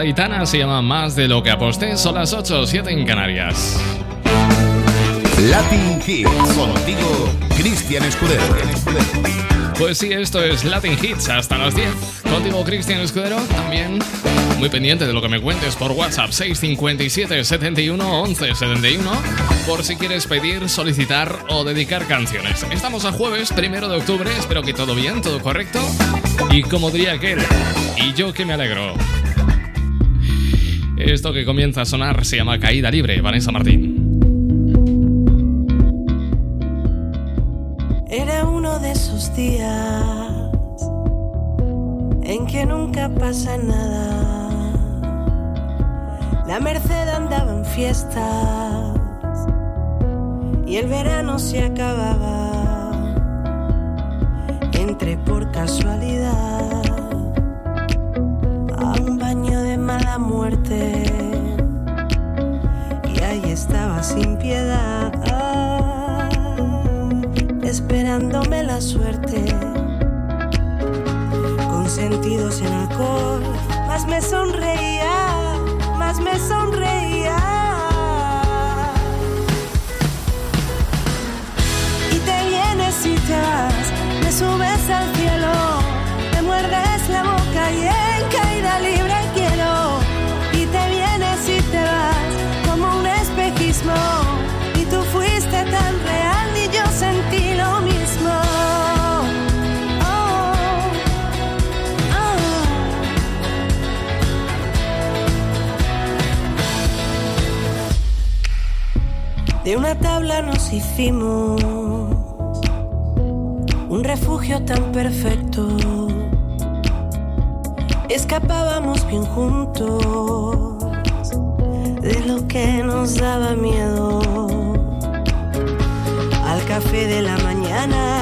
de Aitana, se llama Más de lo que aposté, son las 8 o 7 en Canarias. Latin Hits, contigo, Cristian Escudero. Pues sí, esto es Latin Hits hasta las 10. Contigo, Cristian Escudero, también muy pendiente de lo que me cuentes por WhatsApp 657 71 11 71 por si quieres pedir, solicitar o dedicar canciones. Estamos a jueves, primero de octubre, espero que todo bien, todo correcto. Y como diría aquel, y yo que me alegro. Esto que comienza a sonar se llama Caída Libre, Vanessa Martín. De una tabla nos hicimos un refugio tan perfecto. Escapábamos bien juntos de lo que nos daba miedo al café de la mañana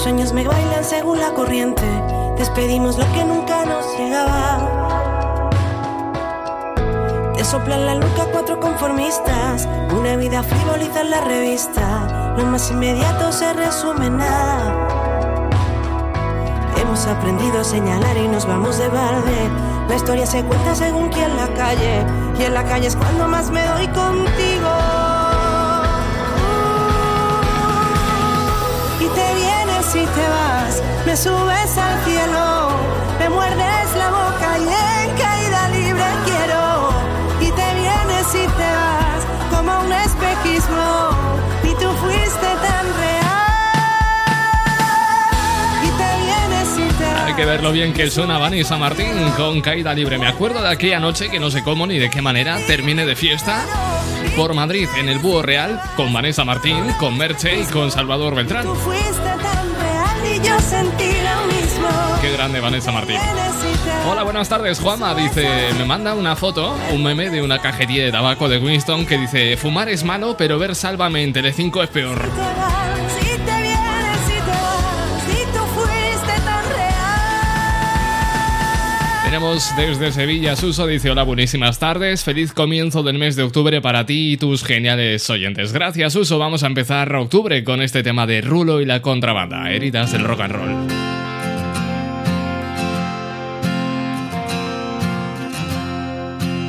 Los sueños me bailan según la corriente. Despedimos lo que nunca nos llegaba. Te soplan la nuca cuatro conformistas. Una vida frivoliza en la revista. Lo más inmediato se resume en nada. Hemos aprendido a señalar y nos vamos de balde. La historia se cuenta según quien la calle. Y en la calle es cuando más me doy contigo. y te y te vas, me subes al cielo, me muerdes la boca y en caída libre quiero. Y te vienes y te vas como un espejismo, y tú fuiste tan real. Y te vienes y te vas. Hay que ver lo bien que suena Vanessa Martín con Caída Libre. Me acuerdo de aquella noche que no sé cómo ni de qué manera terminé de fiesta por Madrid en el Búho Real con Vanessa Martín, con Merche y con Salvador Beltrán. Qué grande Vanessa Martín. Hola, buenas tardes, Juanma. Dice, me manda una foto, un meme de una cajería de tabaco de Winston que dice, fumar es malo, pero ver Sálvame en Telecinco es peor. Tenemos desde Sevilla, Suso dice, hola, buenísimas tardes, feliz comienzo del mes de octubre para ti y tus geniales oyentes. Gracias, Suso. Vamos a empezar octubre con este tema de Rulo y la contrabanda, heridas del rock and roll.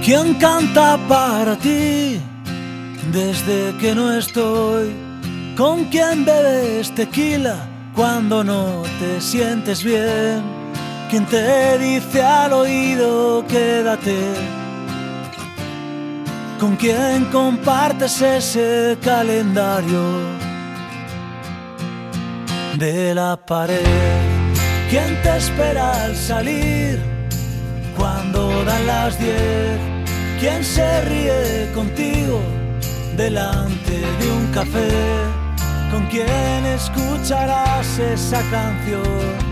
¿Quién canta para ti desde que no estoy? ¿Con quién bebes tequila cuando no te sientes bien? ¿Quién te dice al oído quédate? ¿Con quién compartes ese calendario de la pared? ¿Quién te espera al salir cuando dan las diez? ¿Quién se ríe contigo delante de un café? ¿Con quién escucharás esa canción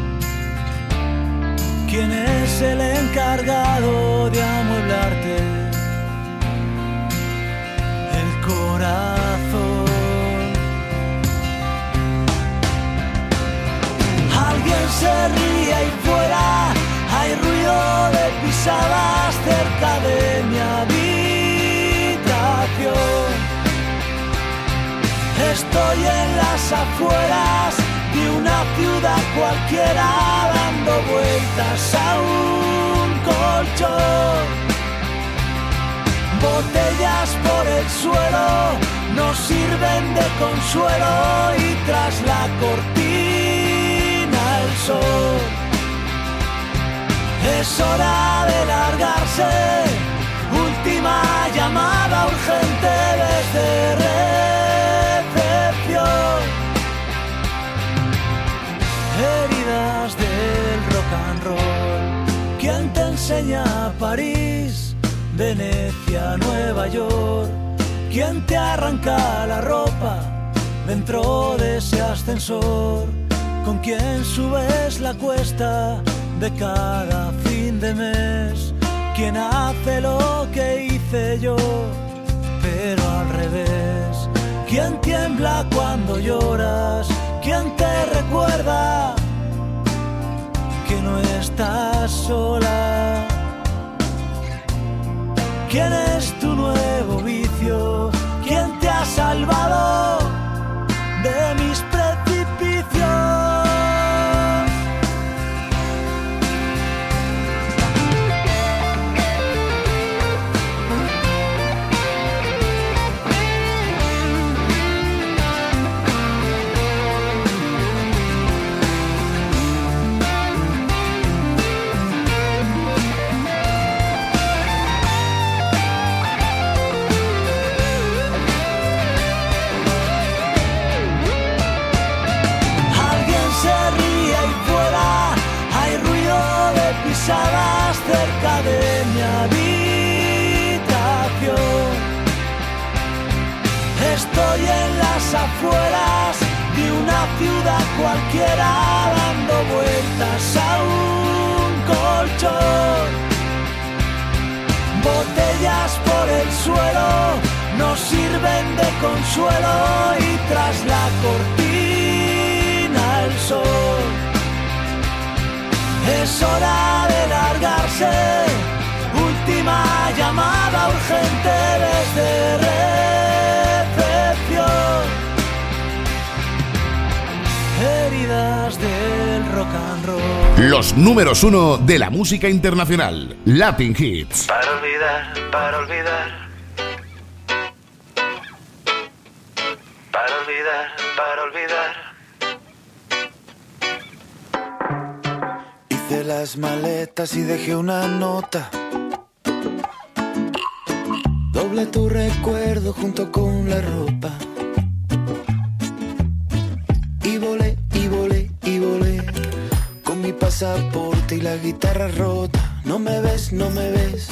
¿Quién es el encargado de amueblarte el corazón? Alguien se ríe ahí fuera, hay ruido de pisadas cerca de mi habitación. Estoy en las afueras ciudad cualquiera dando vueltas a un colchón. Botellas por el suelo nos sirven de consuelo y tras la cortina el sol. Es hora de largarse, última llamada urgente desde ¿Quién te enseña París, Venecia, Nueva York? ¿Quién te arranca la ropa dentro de ese ascensor? ¿Con quién subes la cuesta de cada fin de mes? ¿Quién hace lo que hice yo, pero al revés? ¿Quién tiembla cuando lloras? ¿Quién te recuerda que no estás sola? ¿Quién es tu nuevo vicio? ¿Quién te ha salvado de mis Estoy en las afueras de una ciudad cualquiera dando vueltas a un colchón. Botellas por el suelo nos sirven de consuelo y tras la cortina el sol. Es hora de largarse, última llamada urgente desde recepción. Heridas del rock and roll. Los números uno de la música internacional. Latin Hits. Para olvidar, para olvidar. Para olvidar, para olvidar. Hice las maletas y dejé una nota. Doble tu recuerdo junto con la ropa. Y volé. Con mi pasaporte y la guitarra rota. No me ves, no me ves.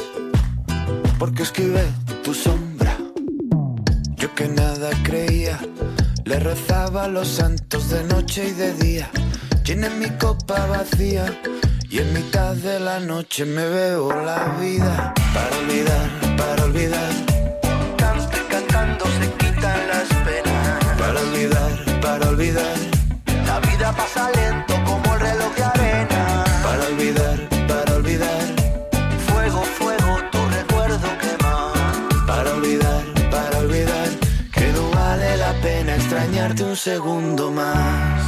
Porque escribe tu sombra. Yo que nada creía. Le rezaba a los santos de noche y de día. Llené mi copa vacía. Y en mitad de la noche me veo la vida. Para olvidar, segundo más.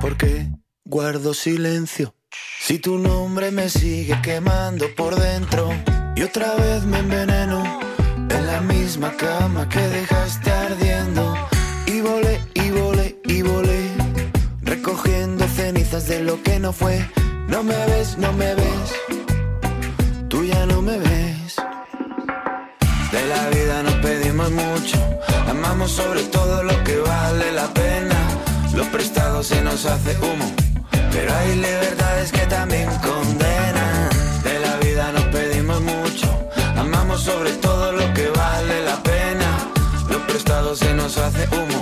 ¿Por qué guardo silencio? Si tu nombre me sigue quemando por dentro y otra vez me enveneno en la misma cama que dejaste ardiendo y volé y volé y volé recogiendo cenizas de lo que no fue. No me ves, no me ves, la vida nos pedimos mucho, amamos sobre todo lo que vale la pena. Lo prestado se nos hace humo, pero hay libertades que también condenan. De la vida nos pedimos mucho, amamos sobre todo lo que vale la pena. Lo prestado se nos hace humo,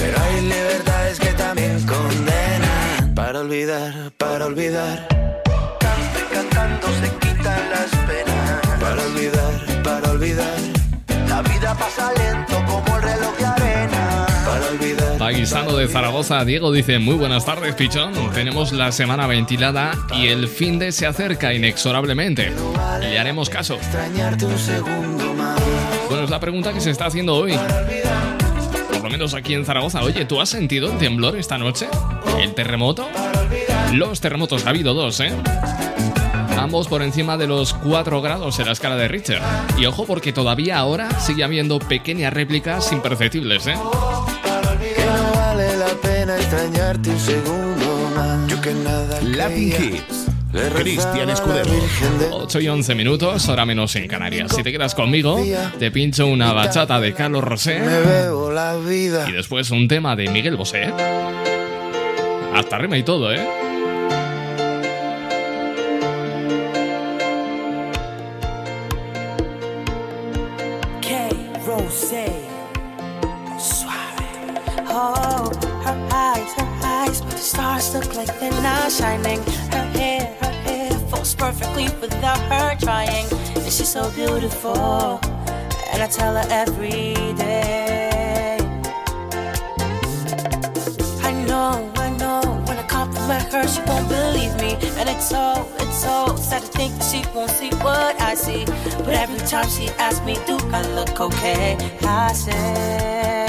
pero hay libertades que también condenan. olvidar, para olvidar. Canto y cantando se quitan las penas. Para olvidar, para olvidar. La vida pasa lento como el reloj de arena. Para olvidar. De Zaragoza, Diego dice, muy buenas tardes, pichón. Tenemos la semana ventilada y el fin de se acerca inexorablemente. Le haremos caso. Extrañarte un segundo más. Bueno, es la pregunta que se está haciendo hoy. Por lo menos aquí en Zaragoza. Oye, ¿tú has sentido el temblor esta noche? ¿El terremoto? Los terremotos, ha habido dos, ¿eh? Ambos por encima de los 4 grados en la escala de Richter. Y ojo porque todavía ahora sigue habiendo pequeñas réplicas imperceptibles, ¿eh? Que no vale la pena extrañarte un segundo más. Yo que nada Latin rezaba Cristian Escudero. Virgen de- 8 y 11 minutos, hora menos en Canarias. Si te quedas conmigo, te pincho una bachata de Carlos Me Rosé bebo la vida. y después un tema de Miguel Bosé. Hasta rima y todo, ¿eh? But the stars look like they're not shining. Her hair, her hair falls perfectly without her trying. And she's so beautiful, and I tell her every day. I know, I know, when I compliment her, she won't believe me. And it's so, it's so sad to think she won't see what I see. But every time she asks me, do I look okay? I say,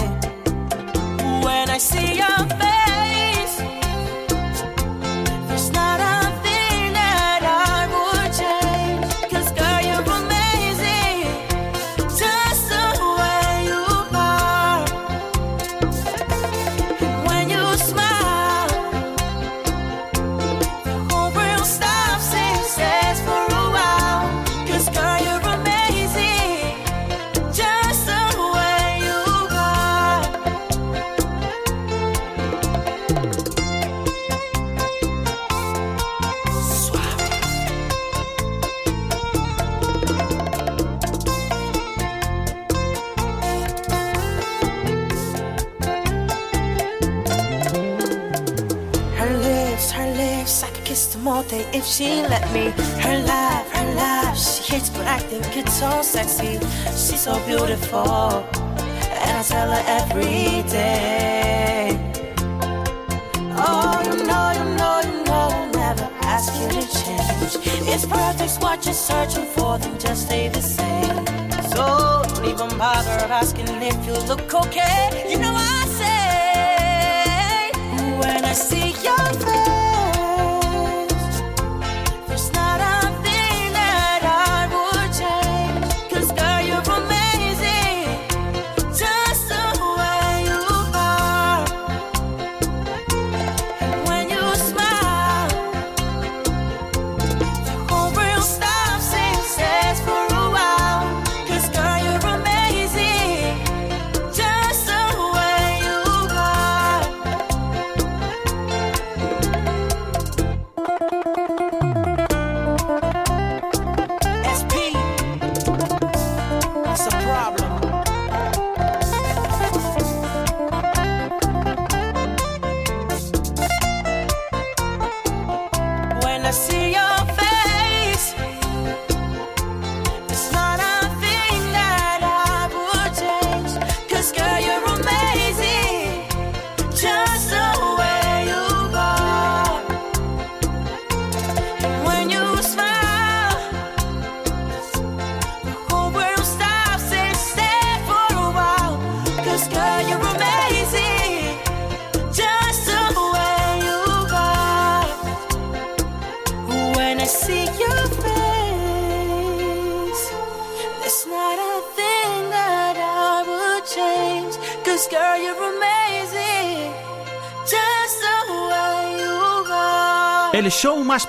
when I see your face, I could kiss day if she let me. Her laugh, her laugh, she hits but I think it's so sexy. She's so beautiful, and I tell her every day. Oh, you know, you know, you know, I'll never ask you to change. It's perfect what you're searching for, then just stay the same. So don't even bother asking if you look okay. You know what I say when I see your face,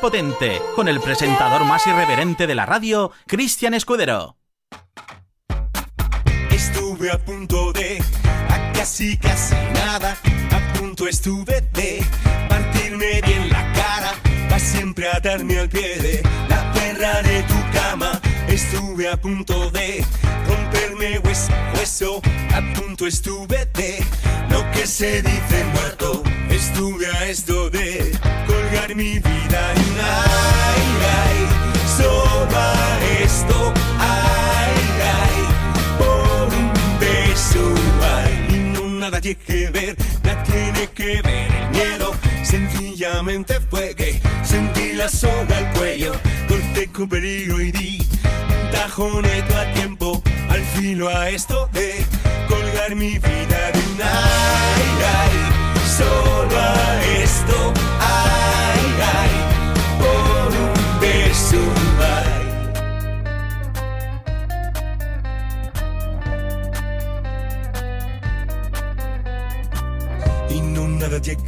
potente, con el presentador más irreverente de la radio, Cristian Escudero. Estuve a punto de, a casi casi nada, a punto estuve de partirme bien la cara, va siempre a darme al pie de la perra de tu cama. Estuve a punto de romperme hueso, hueso, a punto estuve de lo que se dice muerto. estuve a esto de colgar mi vida sencillamente fue que sentí la soga al cuello, corté con peligro y di un tajoneto a tiempo, al filo a esto de colgar mi vida de un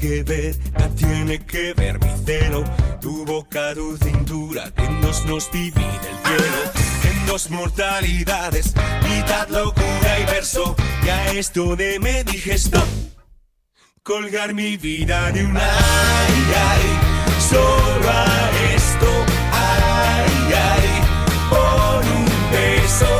que ver, nada tiene que ver mi celo. Tu boca, tu cintura, que nos nos divide el cielo. En dos mortalidades, mitad locura y verso. Y a esto de me dije stop. Colgar mi vida de un ay, ay, solo a esto, ay, ay, por un beso,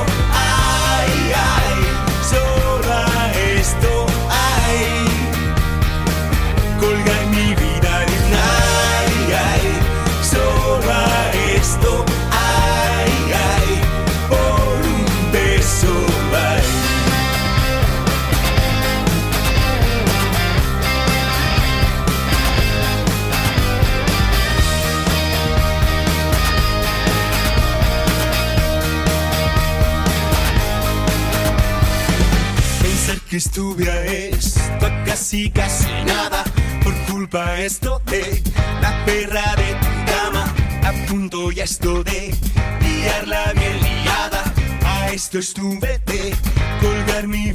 esto de la perra de tu cama, a punto ya esto de liarla bien liada, a esto estuve de colgar mi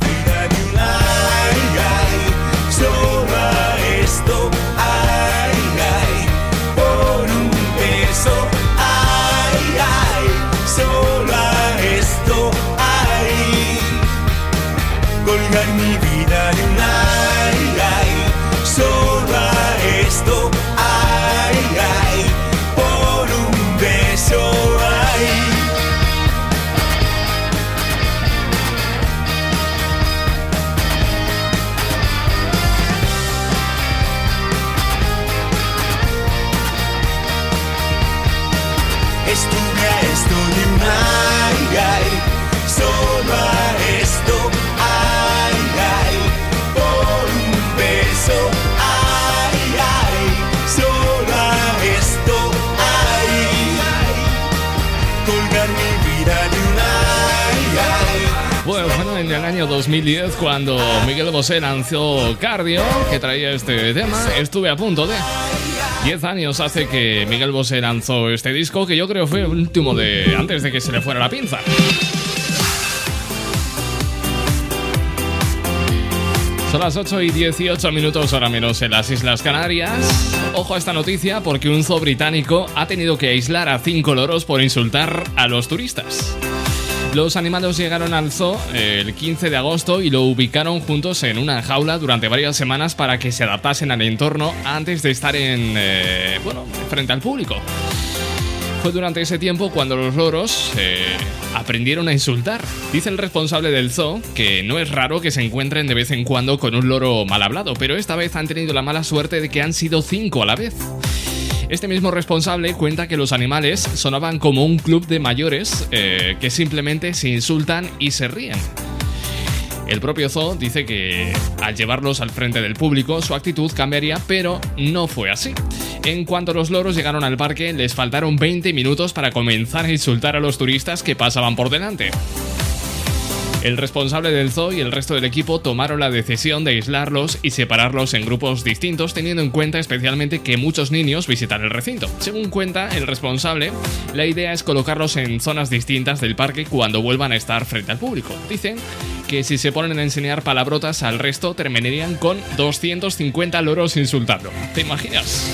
año 2010 cuando Miguel Bosé lanzó Cardio, que traía este tema. Estuve a punto de. 10 años hace que Miguel Bosé lanzó este disco, que yo creo fue el último de. antes de que se le fuera la pinza. Son las 8 y 18 minutos, hora menos en las Islas Canarias. Ojo a esta noticia porque un zoo británico ha tenido que aislar a cinco loros por insultar a los turistas. Los animales llegaron al zoo eh, el 15 de agosto y lo ubicaron juntos en una jaula durante varias semanas para que se adaptasen al entorno antes de estar en, eh, bueno, frente al público. Fue durante ese tiempo cuando los loros eh, aprendieron a insultar. Dice el responsable del zoo que no es raro que se encuentren de vez en cuando con un loro mal hablado, pero esta vez han tenido la mala suerte de que han sido cinco a la vez. Este mismo responsable cuenta que los animales sonaban como un club de mayores eh, que simplemente se insultan y se ríen. El propio zoo dice que al llevarlos al frente del público su actitud cambiaría, pero no fue así. En cuanto los loros llegaron al parque, les faltaron 20 minutos para comenzar a insultar a los turistas que pasaban por delante. El responsable del zoo y el resto del equipo tomaron la decisión de aislarlos y separarlos en grupos distintos, teniendo en cuenta especialmente que muchos niños visitan el recinto. Según cuenta el responsable, la idea es colocarlos en zonas distintas del parque cuando vuelvan a estar frente al público. Dicen que si se ponen a enseñar palabrotas al resto, terminarían con 250 loros insultando. ¿Te imaginas?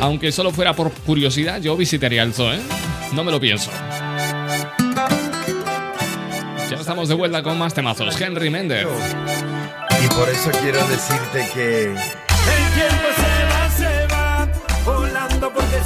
Aunque solo fuera por curiosidad, yo visitaría el zoo, ¿eh? No me lo pienso. Ya estamos de vuelta con más temazos. Henry Mender. Y por eso quiero decirte que El tiempo se va, se va, volando porque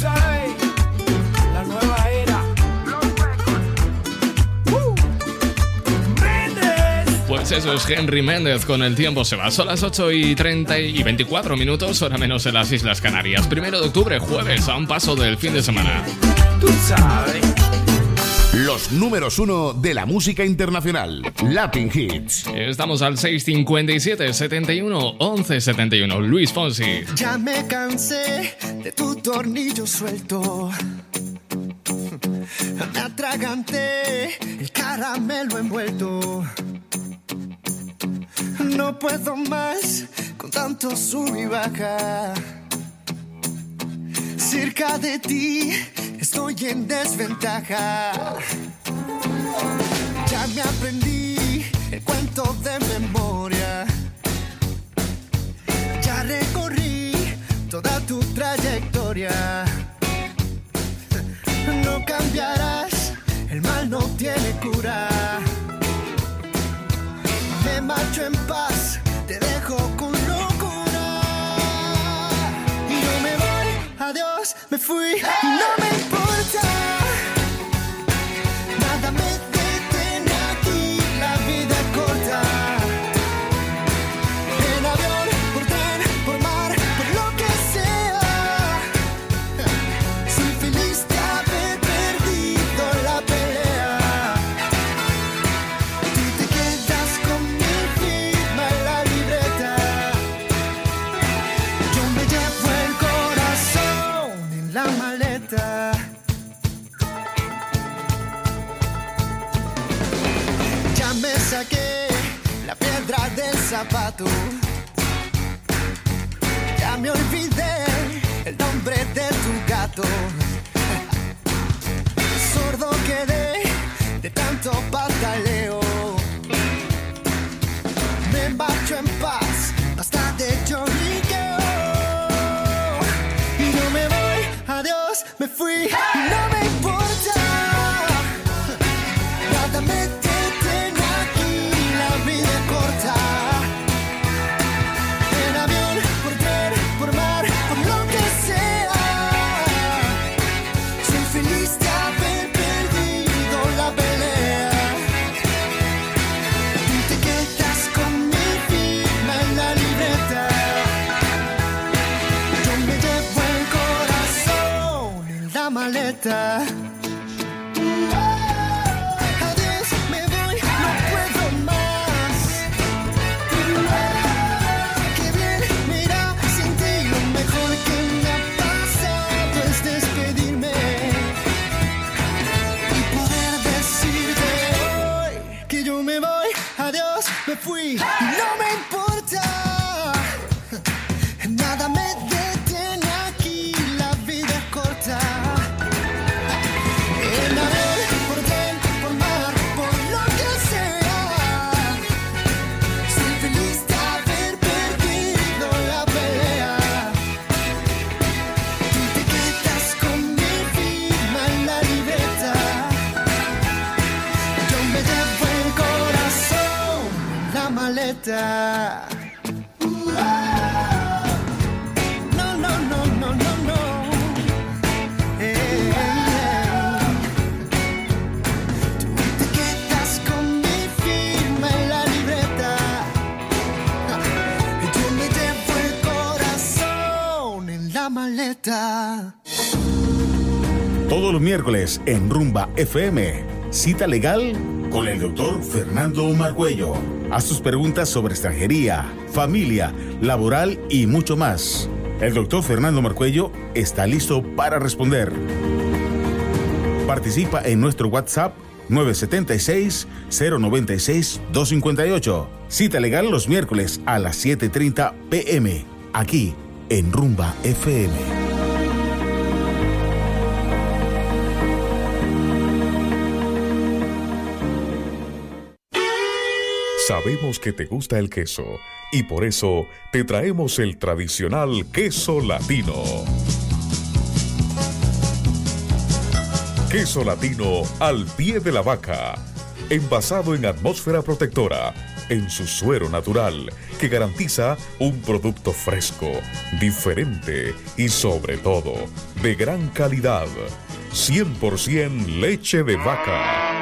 sabes, la nueva era. Pues eso es Henry Méndez con el tiempo se va. Son las 8 y 30 y 24 minutos, hora menos en las Islas Canarias. Primero de octubre, jueves, a un paso del fin de semana. Tú sabes. Los números uno de la música internacional. Latin Hits. Estamos al 657 71 11 71. Luis Fonsi. Ya me cansé de tu tornillo suelto. Me atraganté el caramelo envuelto. No puedo más con tanto sub y baja. Cerca de ti estoy en desventaja. Ya me aprendí el cuento de memoria. Ya recorrí toda tu trayectoria. No cambiarás, el mal no tiene cura. Me marcho en paz, te dejo adiós, me fui, y no me Ya me olvidé el nombre de tu gato. Sordo quedé de tanto pataleo. Me marcho en paz, basta de lloriqueo. Y no me voy, adiós, me fui, Adiós, me voy, no puedo más. Qué bien, mira, sin ti lo mejor que me ha pasado es despedirme y poder decirte hoy que yo me voy, adiós, me fui, maleta. No, no, no, no, no, no. Tú te quedas con mi firma en la libreta. Y yo me llevo el corazón en la maleta. Todos los miércoles en Rumba FM. Cita legal con el doctor Fernando Marcuello. Haz tus preguntas sobre extranjería, familia, laboral y mucho más. El doctor Fernando Marcuello está listo para responder. Participa en nuestro WhatsApp 976-096-258. Cita legal los miércoles a las 7.30 pm, aquí en Rumba FM. Sabemos que te gusta el queso y por eso te traemos el tradicional queso latino. Queso latino al pie de la vaca. Envasado en atmósfera protectora, en su suero natural, que garantiza un producto fresco, diferente y sobre todo de gran calidad. 100% leche de vaca.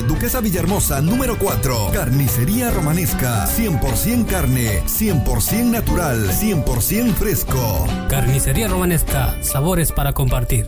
Duquesa Villahermosa número 4. Carnicería Romanesca, 100% carne, 100% natural, 100% fresco. Carnicería Romanesca, sabores para compartir.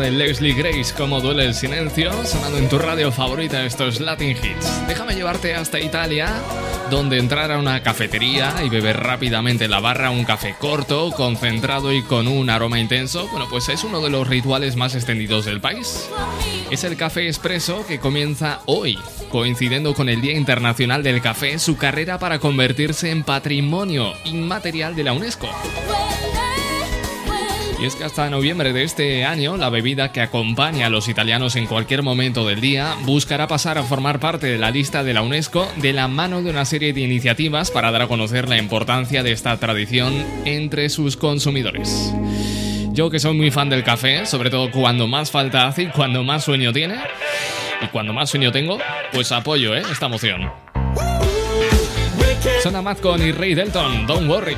De Leslie Grace, como duele el silencio, sonando en tu radio favorita, esto es Latin Hits. Déjame llevarte hasta Italia, donde entrar a una cafetería y beber rápidamente en la barra un café corto, concentrado y con un aroma intenso, bueno, pues es uno de los rituales más extendidos del país. Es el café expreso que comienza hoy, coincidiendo con el Día Internacional del Café, su carrera para convertirse en patrimonio inmaterial de la UNESCO. Y es que hasta noviembre de este año, la bebida que acompaña a los italianos en cualquier momento del día buscará pasar a formar parte de la lista de la UNESCO de la mano de una serie de iniciativas para dar a conocer la importancia de esta tradición entre sus consumidores. Yo que soy muy fan del café, sobre todo cuando más falta hace y cuando más sueño tiene, y cuando más sueño tengo, pues apoyo ¿eh? esta moción. Zona Mazcon y Ray Delton, Don't Worry.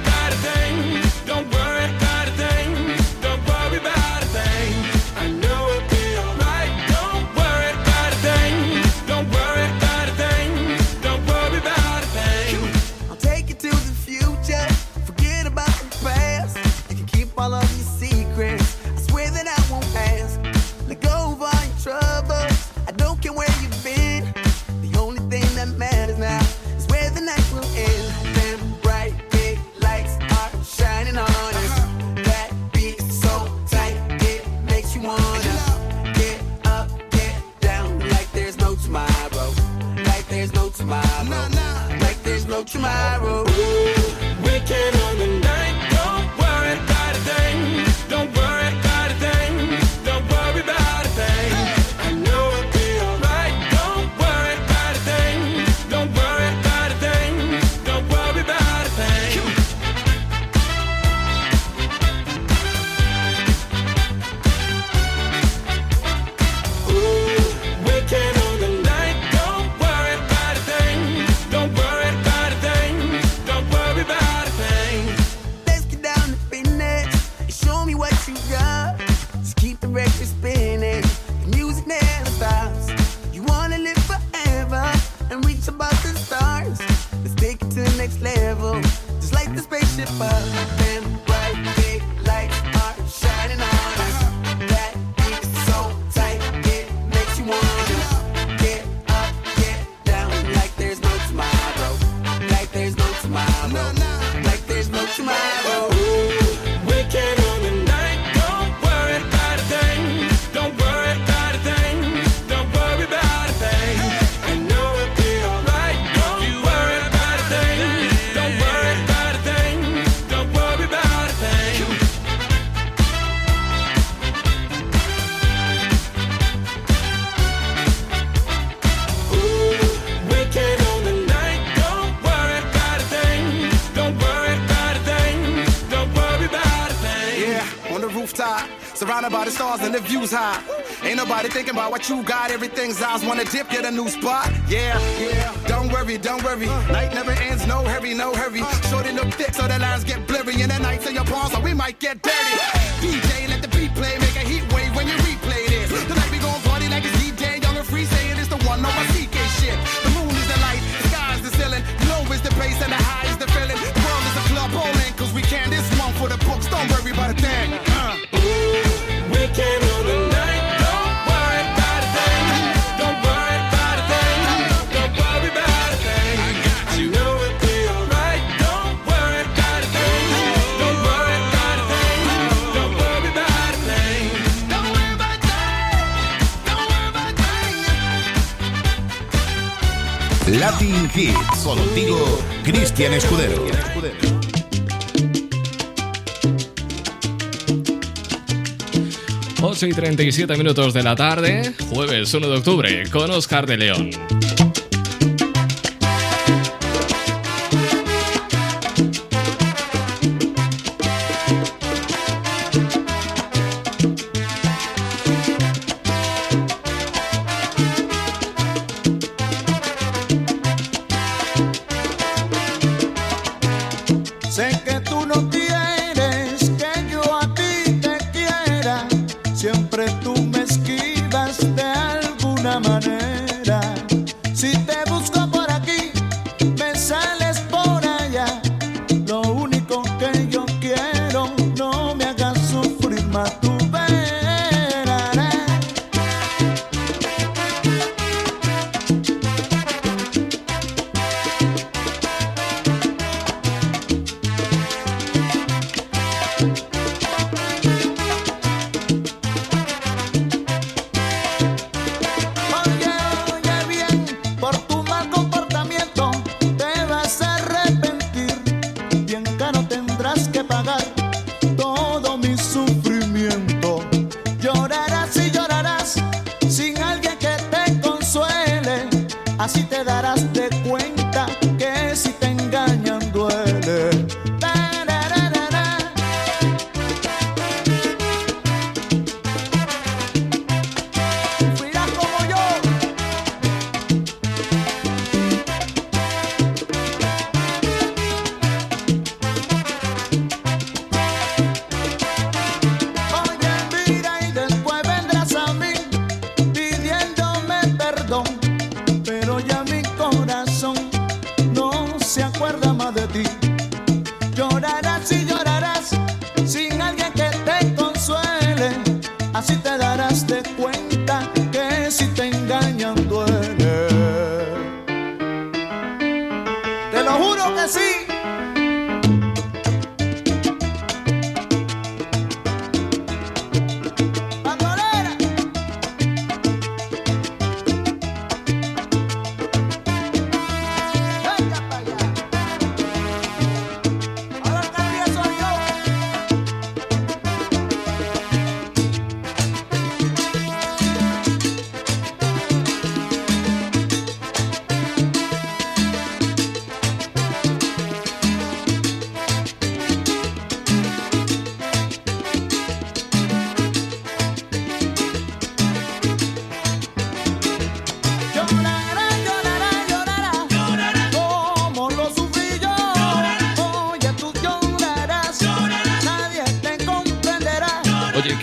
you got, everything's Eyes Wanna dip, get a new spot? Yeah, yeah. Don't worry, don't worry. Night never ends, no hurry, no hurry. Shorty look thick, so the lines get blurry. And the nights in your palms, so we might get dirty. DJ Contigo, Cristian Escudero. Ocho y 37 minutos de la tarde, jueves 1 de octubre, con Oscar de León. Lo juro que sí.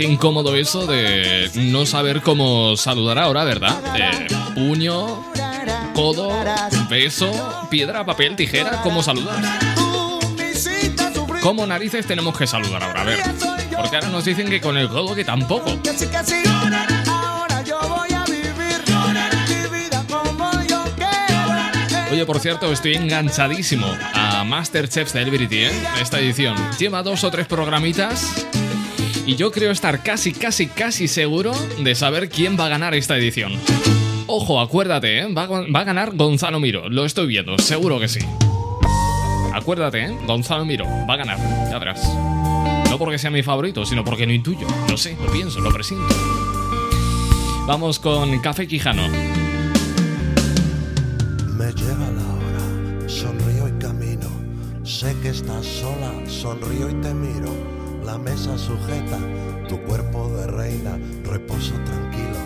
Incómodo eso de no saber cómo saludar ahora, ¿verdad? Puño, codo, beso, piedra, papel, tijera, ¿cómo saludas? ¿Cómo narices tenemos que saludar ahora? A ver, porque ahora nos dicen que con el codo que tampoco. Oye, por cierto, estoy enganchadísimo a Masterchef Celebrity, ¿eh? Esta edición. Lleva dos o tres programitas y yo creo estar casi, casi, casi seguro de saber quién va a ganar esta edición. Ojo, acuérdate, ¿eh? va, a- ganar Gonzalo Miro. Lo estoy viendo, seguro que sí. Acuérdate, ¿eh? Gonzalo Miro va a ganar, ya verás. No porque sea mi favorito, sino porque no intuyo. Lo sé, lo pienso, lo presiento. Vamos con Café Quijano. Me llega la hora, sonrío y camino. Sé que estás sola, sonrío y te miro. La mesa sujeta, tu cuerpo de reina, reposo tranquilo.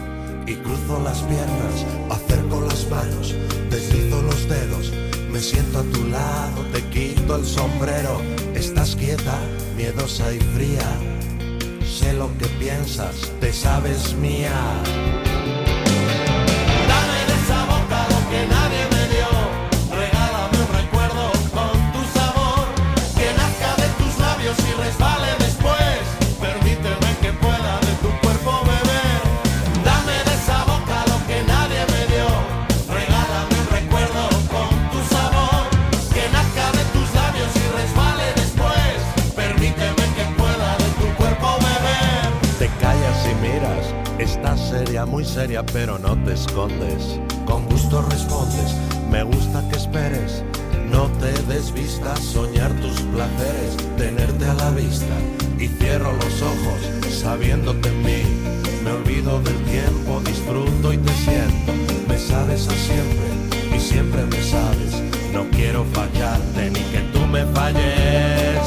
Y cruzo las piernas, acerco las manos, deslizo los dedos. Me siento a tu lado, te quito el sombrero. Estás quieta, miedosa y fría. Sé lo que piensas, te sabes mía. Seria, pero no te escondes. Con gusto respondes, me gusta que esperes. No te desvistas, soñar tus placeres, tenerte a la vista. Y cierro los ojos, sabiéndote en mí. Me olvido del tiempo, disfruto y te siento. Me sabes a siempre y siempre me sabes. No quiero fallarte ni que tú me falles.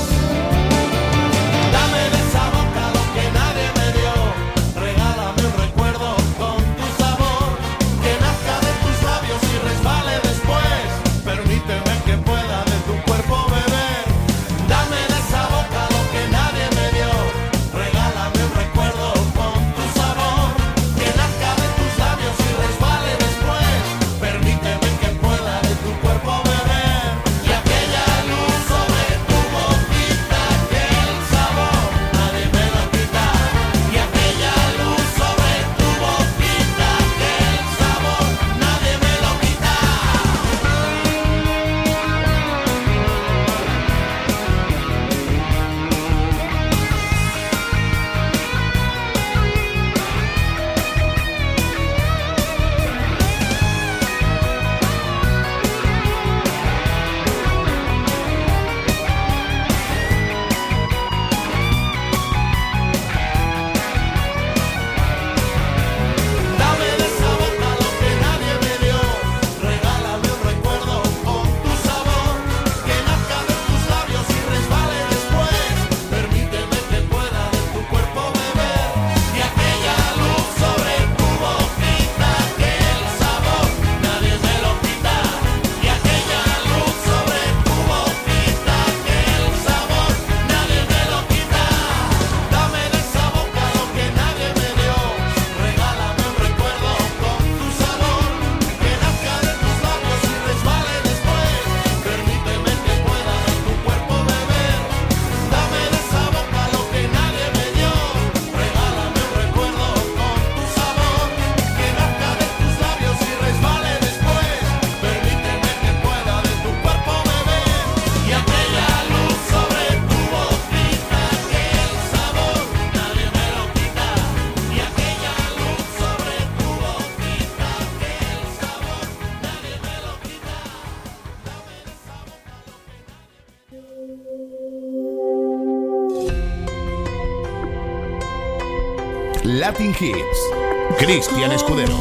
Cristian Escudero.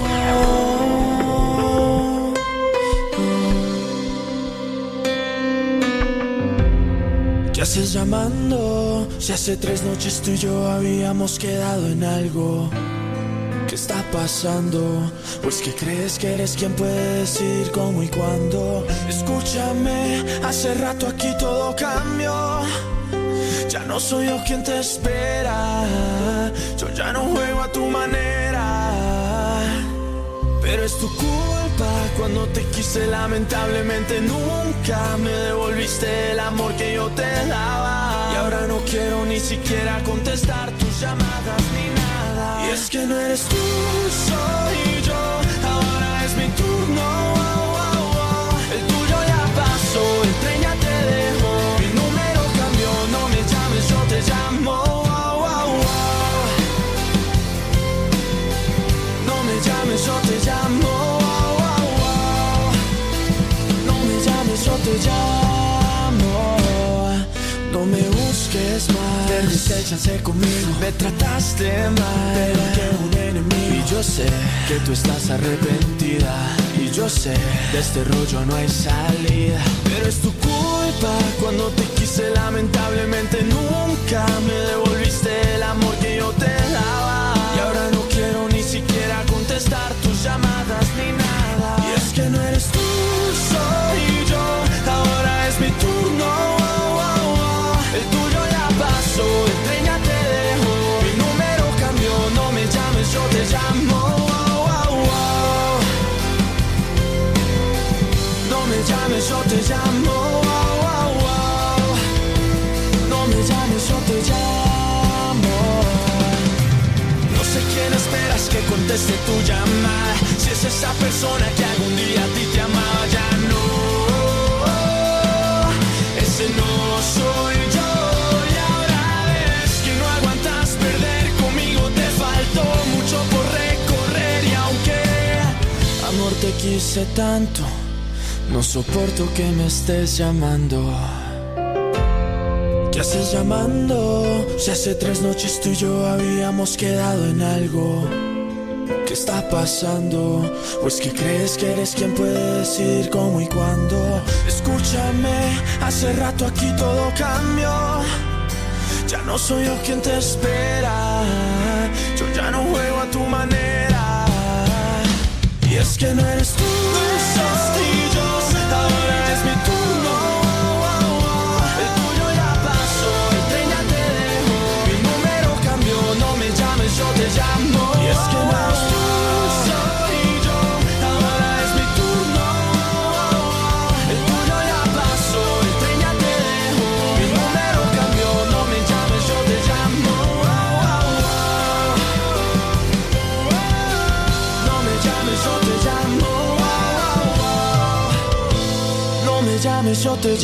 ¿Qué haces llamando? Si hace tres noches tú y yo habíamos quedado en algo. ¿Qué está pasando? Pues que crees que eres quien puede decir cómo y cuándo. Escúchame, hace rato aquí todo cambió. Ya no soy yo quien te espera. Yo ya no juego es tu culpa cuando te quise lamentablemente nunca me devolviste el amor que yo te daba. Y ahora no quiero ni siquiera contestar tus llamadas ni nada. Y es que no eres tú, soy más. Perdiste el chance conmigo. Me trataste mal. Pero que un enemigo. Y yo sé que tú estás arrepentida. Y yo sé, de este rollo no hay salida. Pero es tu culpa cuando te quise lamentablemente nunca me devolviste el amor que yo te daba. Y ahora no quiero ni siquiera contestar tus llamadas ni nada. Llames, yo te llamo. No me llames, yo te llamo. No sé quién esperas que conteste tu llamada. Si es esa persona que algún día a ti te amaba, ya no. Ese no soy yo. Y ahora ves que no aguantas perder conmigo. Te faltó mucho por recorrer. Y aunque amor te quise tanto, no soporto que me estés llamando. ¿Qué haces llamando? Si hace tres noches tú y yo habíamos quedado en algo. ¿Qué está pasando? Pues que crees que eres quien puede decir cómo y cuándo. Escúchame, hace rato aquí todo cambió. Ya no soy yo quien te espera. Yo ya no juego a tu manera. Y es que no eres tú, soy yo. Ahora yo te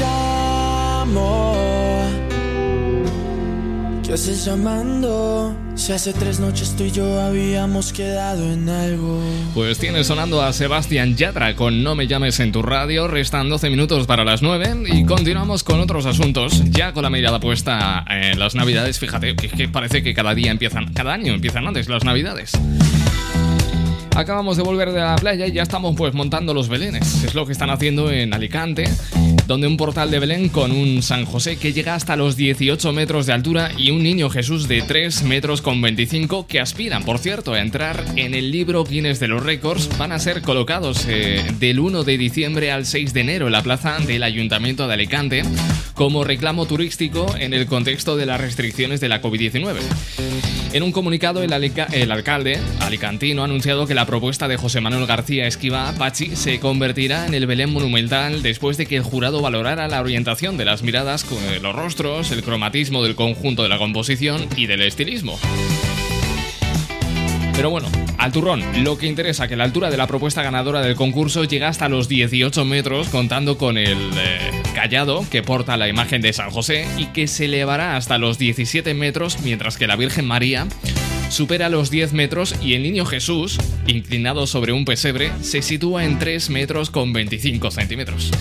tú y yo habíamos quedado en algo. Pues tienes sonando a Sebastián Yatra con No me llames en tu radio, restan 12 minutos para las 9 y continuamos con otros asuntos, ya con la mirada puesta en las navidades, fíjate, que, que parece que cada día empiezan, cada año empiezan antes las navidades. Acabamos de volver de la playa y ya estamos pues montando los belenes. Es lo que están haciendo en Alicante, donde un portal de Belén con un San José que llega hasta los 18 metros de altura y un niño Jesús de 3 metros con 25 que aspiran, por cierto, a entrar en el libro Guinness de los Récords. Van a ser colocados eh, del 1 de diciembre al 6 de enero en la plaza del Ayuntamiento de Alicante como reclamo turístico en el contexto de las restricciones de la COVID-19. En un comunicado, el, alcalde alicantino ha anunciado que la propuesta de José Manuel García Esquiva Pachi se convertirá en el Belén monumental después de que el jurado valorara la orientación de las miradas con los rostros, el cromatismo del conjunto de la composición y del estilismo. Pero bueno, al turrón, lo que interesa que la altura de la propuesta ganadora del concurso llega hasta los 18 metros, contando con el eh, callado que porta la imagen de San José y que se elevará hasta los 17 metros, mientras que la Virgen María supera los 10 metros y el niño Jesús, inclinado sobre un pesebre, se sitúa en 3 metros con 25 centímetros.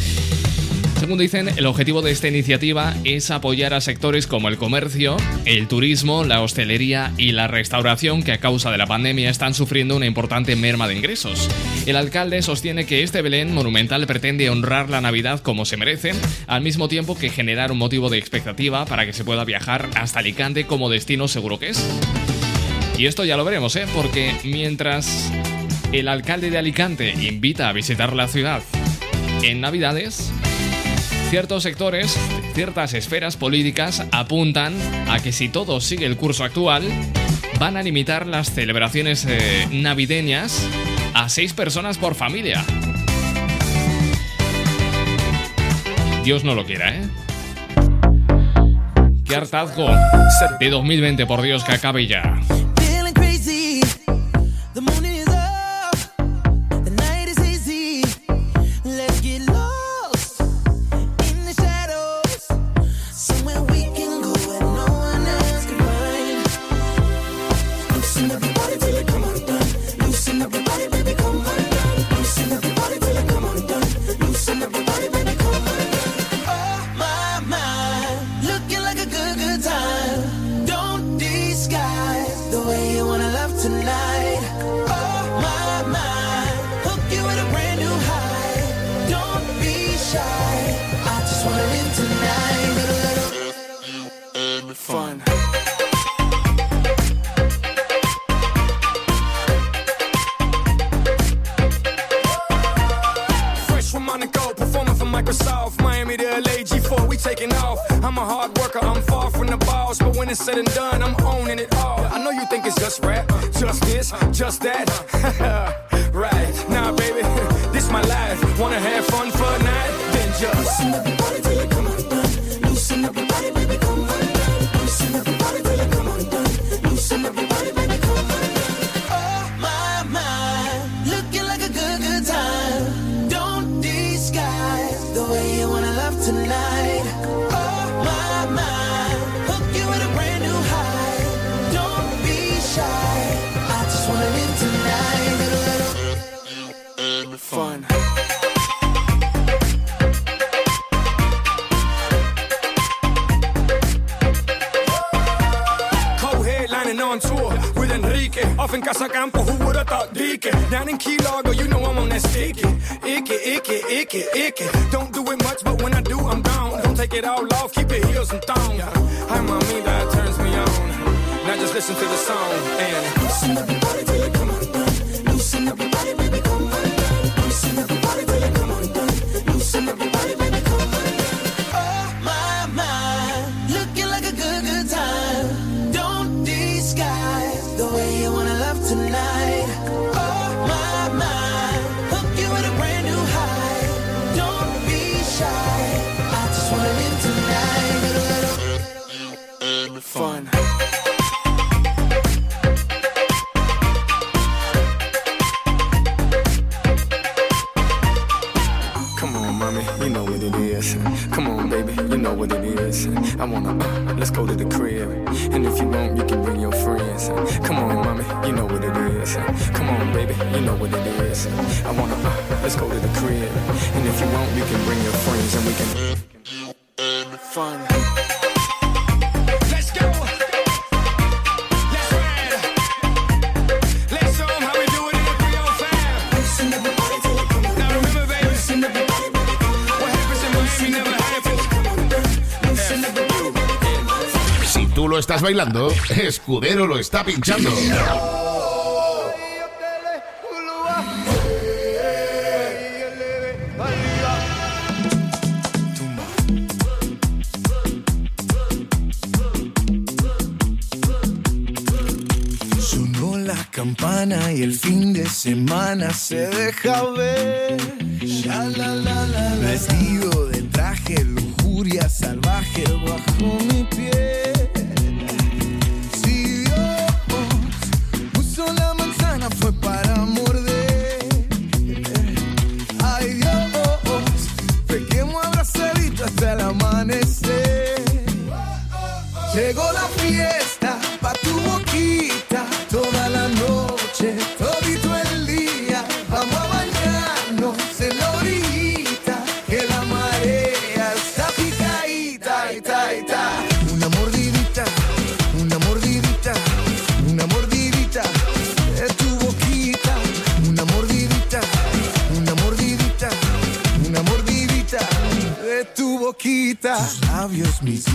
Según dicen, el objetivo de esta iniciativa es apoyar a sectores como el comercio, el turismo, la hostelería y la restauración que a causa de la pandemia están sufriendo una importante merma de ingresos. El alcalde sostiene que este Belén monumental pretende honrar la Navidad como se merece, al mismo tiempo que generar un motivo de expectativa para que se pueda viajar hasta Alicante como destino seguro que es. Y esto ya lo veremos, ¿eh? porque mientras el alcalde de Alicante invita a visitar la ciudad en Navidades, ciertos sectores, ciertas esferas políticas apuntan a que si todo sigue el curso actual, van a limitar las celebraciones eh, navideñas a seis personas por familia. Dios no lo quiera, ¿eh? ¡Qué hartazgo! De 2020, por Dios, que acabe ya. estás bailando, Escudero lo está pinchando. yes.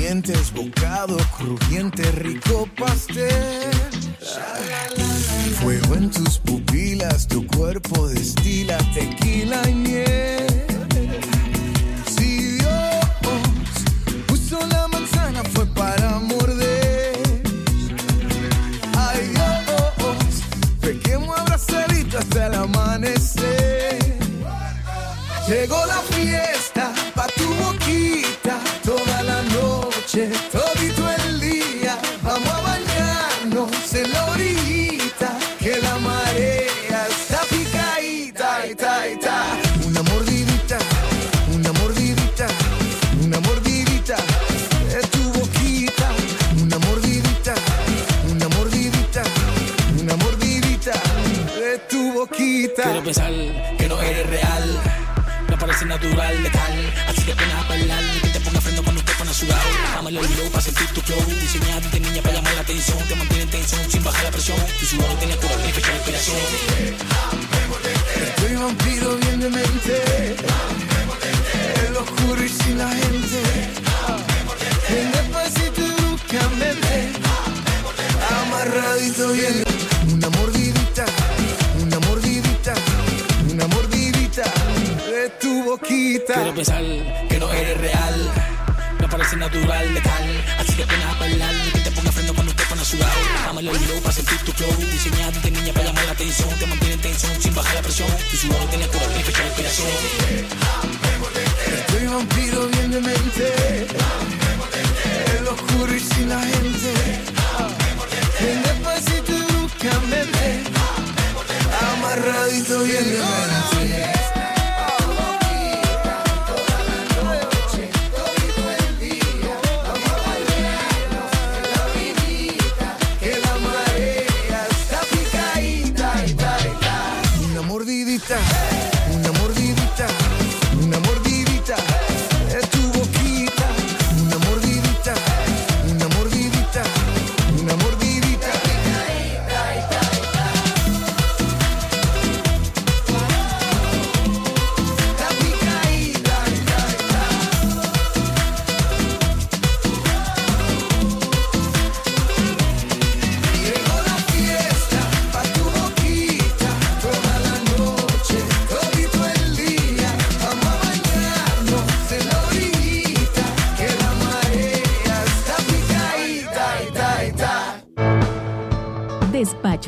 Dientes, bocado crujiente, rico pastel. Fuego en tus pupilas, tu cuerpo destila tequila y miel. Que no eres real. Me parece natural, letal. Así que pones a bailar y que te ponga freno cuando te pones sudado. Dámelo el glow para sentir tu flow. Diseñado de niña para llamar la atención. Te mantiene en tensión sin bajar la presión. Tu sudor no tiene cura, ni fecha de inspiración. Estoy vampiro bien de mente. El oscuro y sin la gente. Ven despacito y búscame. Amarradito bien de mente.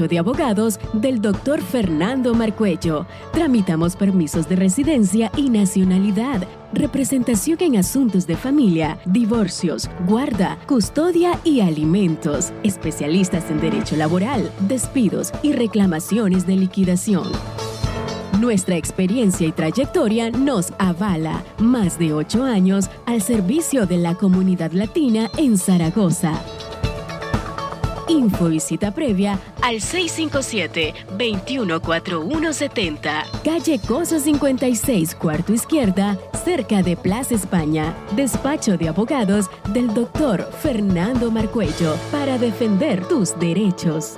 De abogados del doctor Fernando Marcuello. Tramitamos permisos de residencia y nacionalidad, representación en asuntos de familia, divorcios, guarda, custodia y alimentos. Especialistas en derecho laboral, despidos y reclamaciones de liquidación. Nuestra experiencia y trayectoria nos avala. Más de ocho años al servicio de la comunidad latina en Zaragoza. Info y cita previa al 657-214170. Calle Cosa 56, cuarto izquierda, cerca de Plaza España. Despacho de abogados del doctor Fernando Marcuello para defender tus derechos.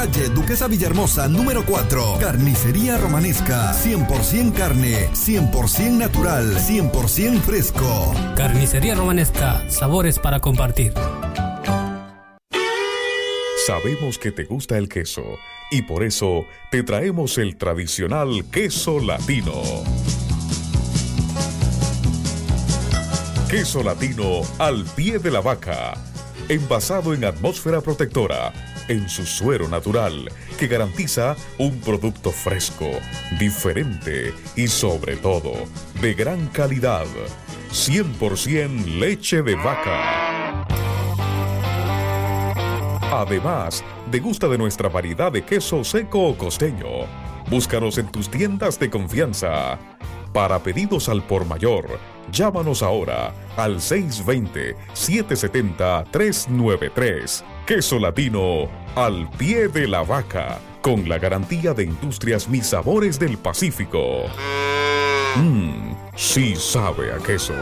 calle Duquesa Villahermosa número 4. Carnicería Romanesca, 100% carne, 100% natural, 100% fresco. Carnicería Romanesca, sabores para compartir. Sabemos que te gusta el queso y por eso te traemos el tradicional queso latino. Queso latino al pie de la vaca, envasado en atmósfera protectora, en su suero natural, que garantiza un producto fresco, diferente y sobre todo de gran calidad. 100% leche de vaca. Además, degusta de nuestra variedad de queso seco o costeño. Búscanos en tus tiendas de confianza. Para pedidos al por mayor, llámanos ahora al 620-770-393 Queso latino al pie de la vaca, con la garantía de Industrias Mis Sabores del Pacífico. Mmm, sí sabe a queso.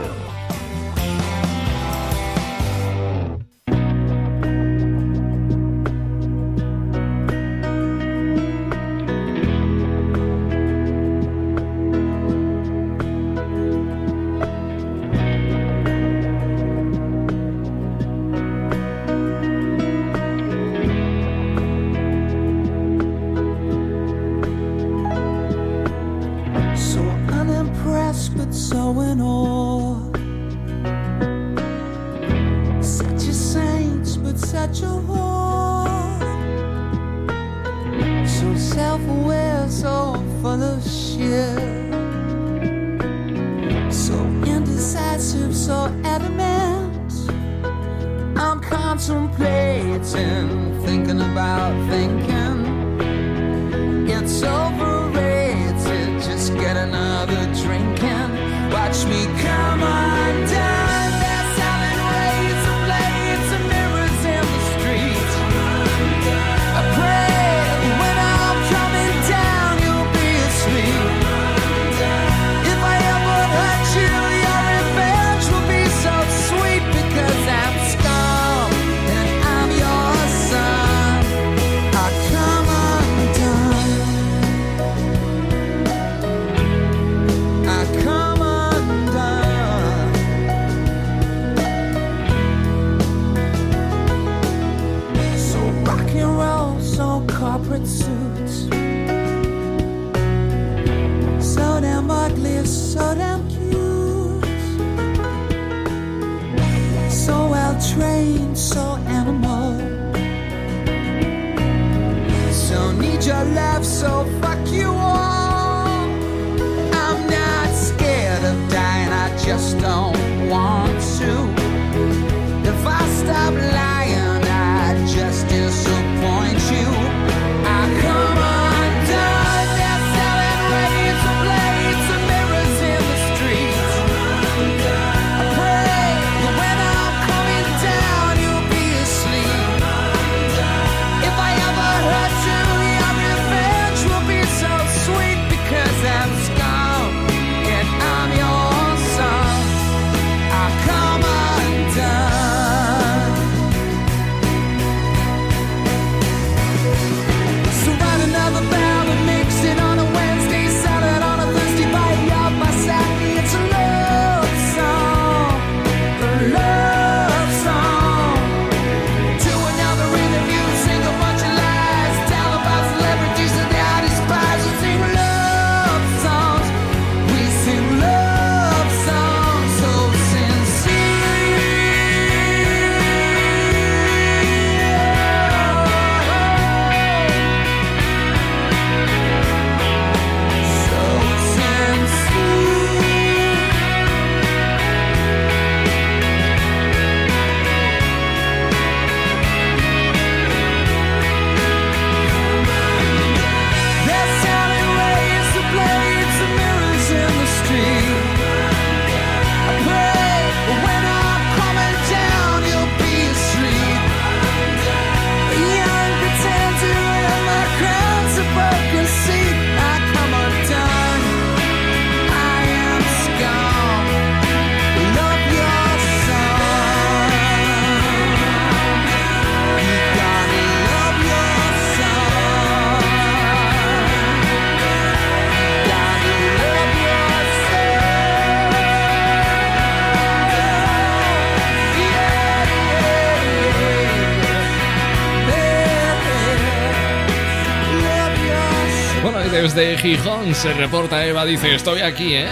desde Gijón se reporta Eva, dice, estoy aquí, ¿eh?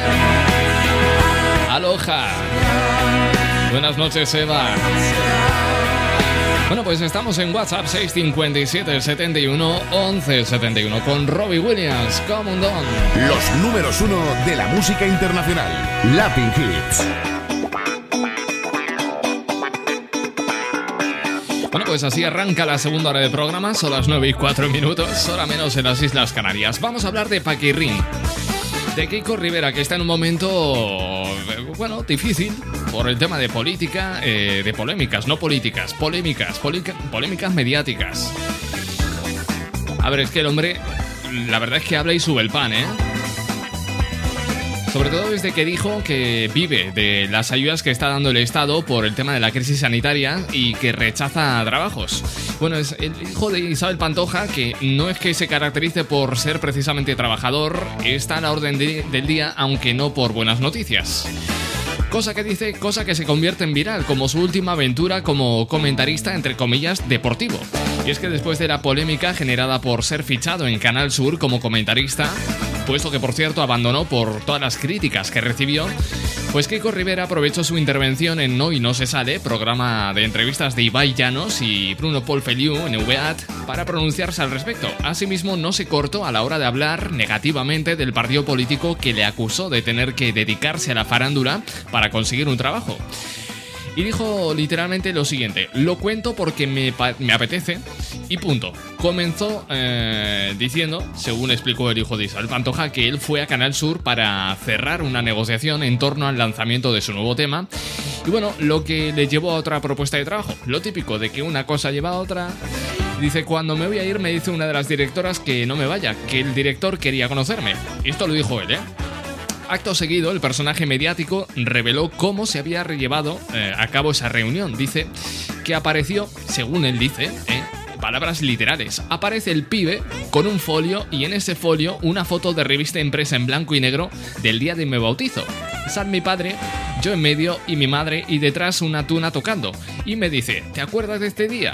Aloja. Buenas noches, Eva. Bueno, pues estamos en WhatsApp 657 71 11 con Robbie Williams, Common Don. Los números uno de la música internacional, Latin Hits. pues así arranca la segunda hora de programa, son las 9 y 4 minutos, hora menos en las Islas Canarias. Vamos a hablar de Paquirrín, de Kiko Rivera, que está en un momento, bueno, difícil por el tema de política, eh, de polémicas, no políticas, polémicas, polémicas mediáticas. A ver, es que el hombre, la verdad es que habla y sube el pan, ¿eh? Sobre todo desde que dijo que vive de las ayudas que está dando el Estado por el tema de la crisis sanitaria y que rechaza trabajos. Bueno, es el hijo de Isabel Pantoja, que no es que se caracterice por ser precisamente trabajador, está a la orden de- del día, aunque no por buenas noticias. Cosa que dice, cosa que se convierte en viral, como su última aventura como comentarista, entre comillas, deportivo. Y es que después de la polémica generada por ser fichado en Canal Sur como comentarista, puesto que por cierto abandonó por todas las críticas que recibió, pues Keiko Rivera aprovechó su intervención en No y No se sale, programa de entrevistas de Ibai Llanos y Bruno Paul Feliu en VAT, para pronunciarse al respecto. Asimismo, no se cortó a la hora de hablar negativamente del partido político que le acusó de tener que dedicarse a la farándula para conseguir un trabajo. Y dijo literalmente lo siguiente, lo cuento porque me, me apetece y punto. Comenzó eh, diciendo, según explicó el hijo de Isabel Pantoja, que él fue a Canal Sur para cerrar una negociación en torno al lanzamiento de su nuevo tema. Y bueno, lo que le llevó a otra propuesta de trabajo. Lo típico de que una cosa lleva a otra. Dice, cuando me voy a ir me dice una de las directoras que no me vaya, que el director quería conocerme. Esto lo dijo él, ¿eh? Acto seguido, el personaje mediático reveló cómo se había llevado eh, a cabo esa reunión. Dice que apareció, según él dice, eh, palabras literales, aparece el pibe con un folio y en ese folio una foto de revista impresa en blanco y negro del día de mi bautizo. Sal mi padre, yo en medio y mi madre y detrás una tuna tocando. Y me dice, ¿te acuerdas de este día?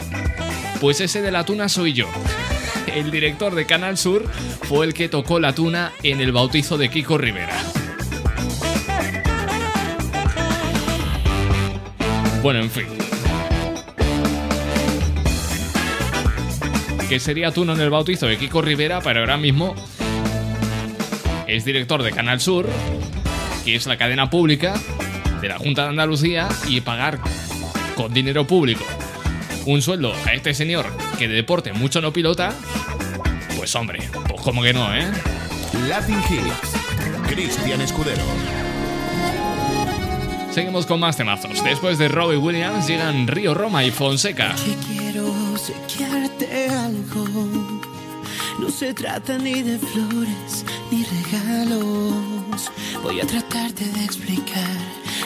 Pues ese de la tuna soy yo. El director de Canal Sur fue el que tocó la tuna en el bautizo de Kiko Rivera. Bueno, en fin. Que sería Tuno en el bautizo de Kiko Rivera, pero ahora mismo es director de Canal Sur, que es la cadena pública de la Junta de Andalucía, y pagar con dinero público un sueldo a este señor que de deporte mucho no pilota, pues hombre, pues como que no, ¿eh? Latin Hits. Cristian Escudero. Seguimos con más temazos. Después de Robbie Williams llegan Río Roma y Fonseca. Quiero obsequiarte algo. No se trata ni de flores ni regalos. Voy a tratarte de explicar,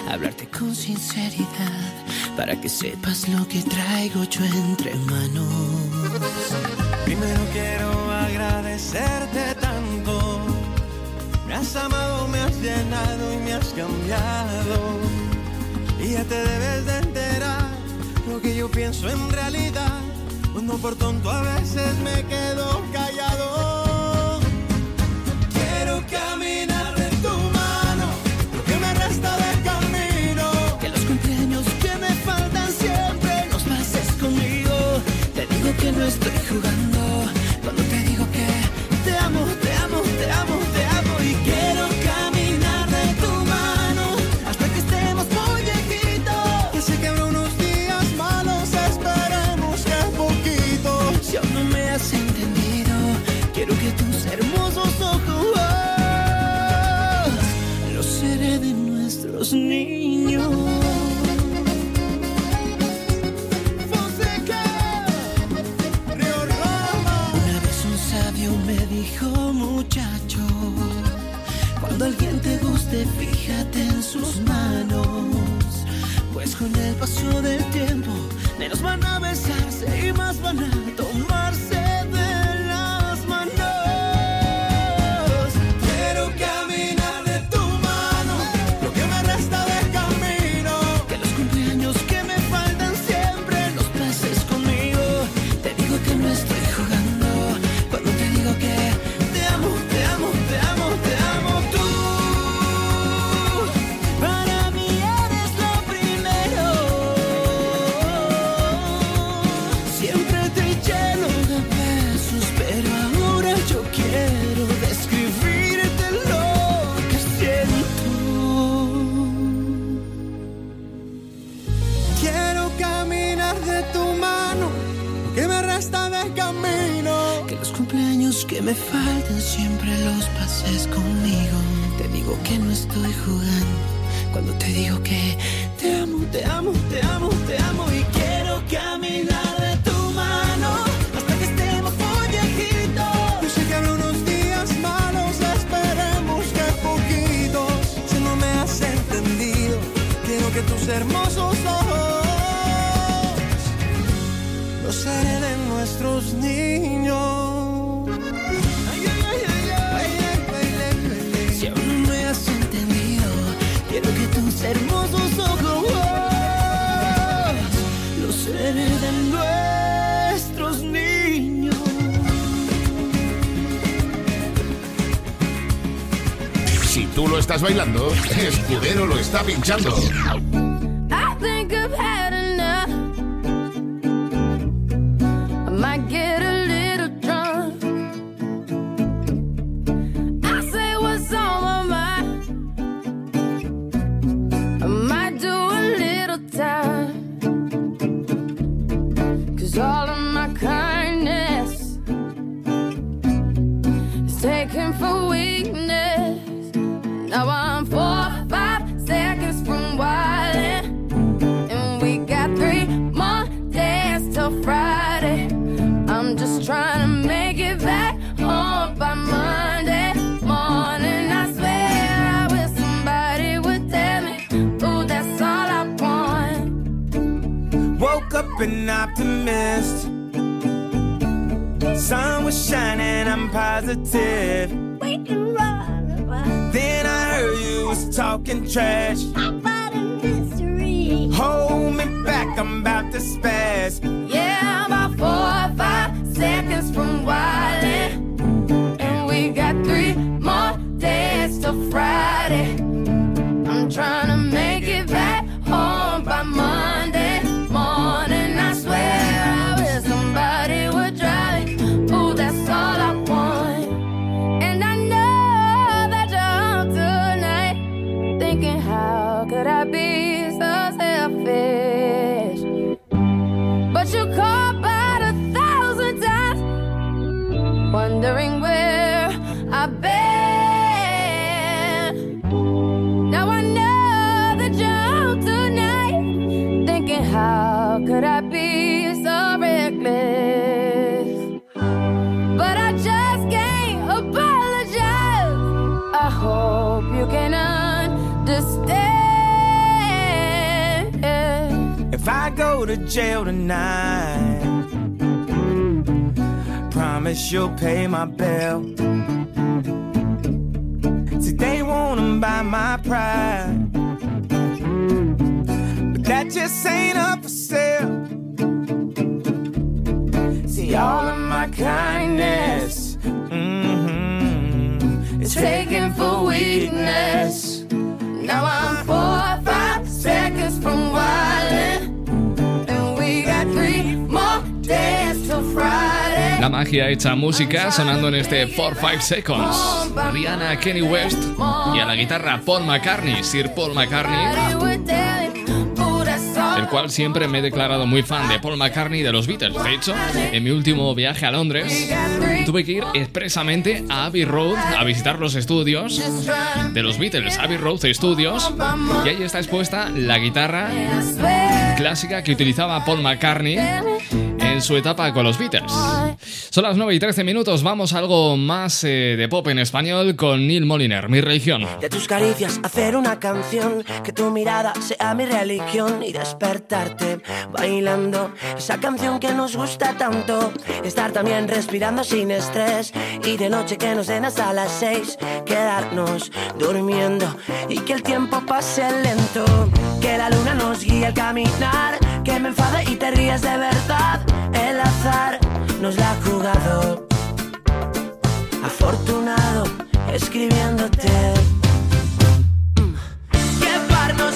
hablarte con sinceridad, para que sepas lo que traigo yo entre manos. Primero quiero agradecerte tanto. Me has amado, me has llenado y me has cambiado. Ya te debes de enterar lo que yo pienso en realidad. Cuando por tonto a veces me quedo callado. Quiero caminar de tu mano, lo que me resta de camino. Que los cumpleaños que me faltan siempre los pases conmigo. Te digo que no estoy jugando nuestros niños. Una vez un sabio me dijo, muchacho, cuando alguien te guste, fíjate en sus manos, pues con el paso del tiempo, menos van a besarse y más van a tomarse estás bailando, Escudero lo está pinchando. For weakness. Now I'm four five seconds from wildin', and we got three more days till Friday. La magia hecha música sonando en este 4-5 Seconds. Rihanna, Kenny West y a la guitarra Paul McCartney, Sir Paul McCartney, cual siempre me he declarado muy fan de Paul McCartney y de los Beatles. De hecho, en mi último viaje a Londres, tuve que ir expresamente a Abbey Road a visitar los estudios de los Beatles, Abbey Road Studios, y ahí está expuesta la guitarra clásica que utilizaba Paul McCartney en su etapa con los Beatles. Son las 9 y 13 minutos, vamos a algo más eh, de pop en español con Neil Moliner, Mi Religión. De tus caricias hacer una canción, que tu mirada sea mi religión y despertarte bailando esa canción que nos gusta tanto. Estar también respirando sin estrés y de noche que nos den hasta las seis, quedarnos durmiendo y que el tiempo pase lento, que la luna nos guíe al caminar, que me enfade y te ríes de verdad. El azar nos la ha jugado, afortunado escribiéndote. Llevarnos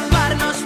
llevarnos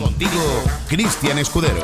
Contigo, Cristian Escudero.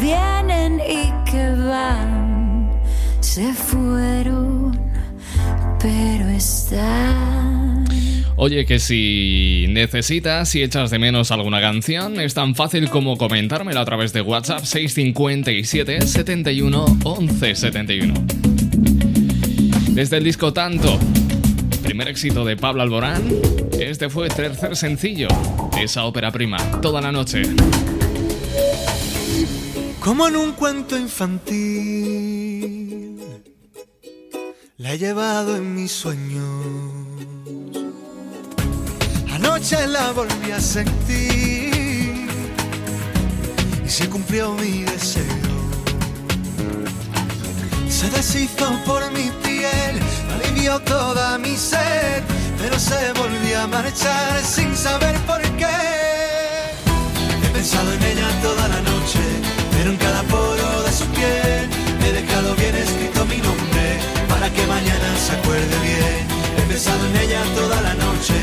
vienen y que van, se fueron, pero están. Oye, que si necesitas y echas de menos alguna canción, es tan fácil como comentármela a través de WhatsApp 657 71 11 71. Desde el disco Tanto, primer éxito de Pablo Alborán, este fue el tercer sencillo de esa ópera prima, Toda la noche. Como en un cuento infantil, la he llevado en mis sueños. Anoche la volví a sentir y se cumplió mi deseo. Se deshizo por mi piel, alivió toda mi sed, pero se volvió a marchar sin saber por qué. He pensado en ella toda que mañana se acuerde bien. He pensado en ella toda la noche,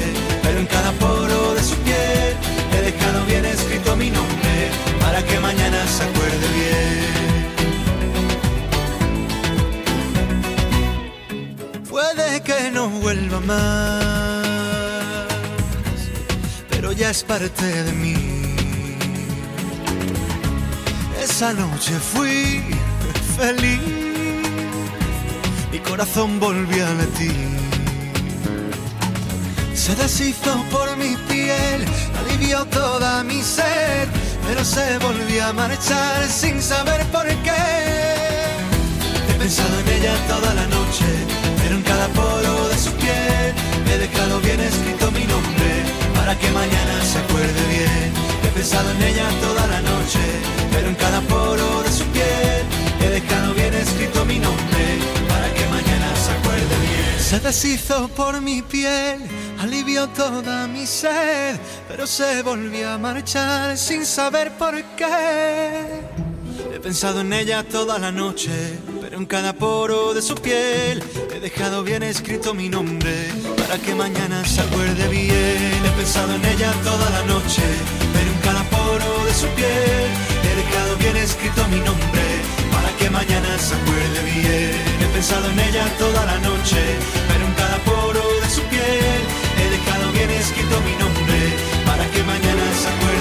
pero en cada poro de su piel he dejado bien escrito mi nombre para que mañana se acuerde bien. Puede que no vuelva más, pero ya es parte de mí. Esa noche fui feliz, corazón volvió a latir. Se deshizo por mi piel, alivió toda mi sed, pero se volvió a marchar sin saber por qué. He pensado en ella toda la noche, pero en cada poro de su piel he dejado bien escrito mi nombre para que mañana se acuerde bien. He pensado en ella toda la noche, pero en cada poro de su piel he dejado bien escrito mi nombre Se deshizo por mi piel, alivió toda mi sed, pero se volvió a marchar sin saber por qué. He pensado en ella toda la noche, pero en cada poro de su piel he dejado bien escrito mi nombre para que mañana se acuerde bien. He pensado en ella toda la noche, pero en cada poro de su piel he dejado bien escrito mi nombre mañana se acuerde bien. He pensado en ella toda la noche, pero en cada poro de su piel he dejado bien escrito mi nombre para que mañana se acuerde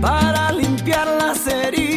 Para limpiar las heridas.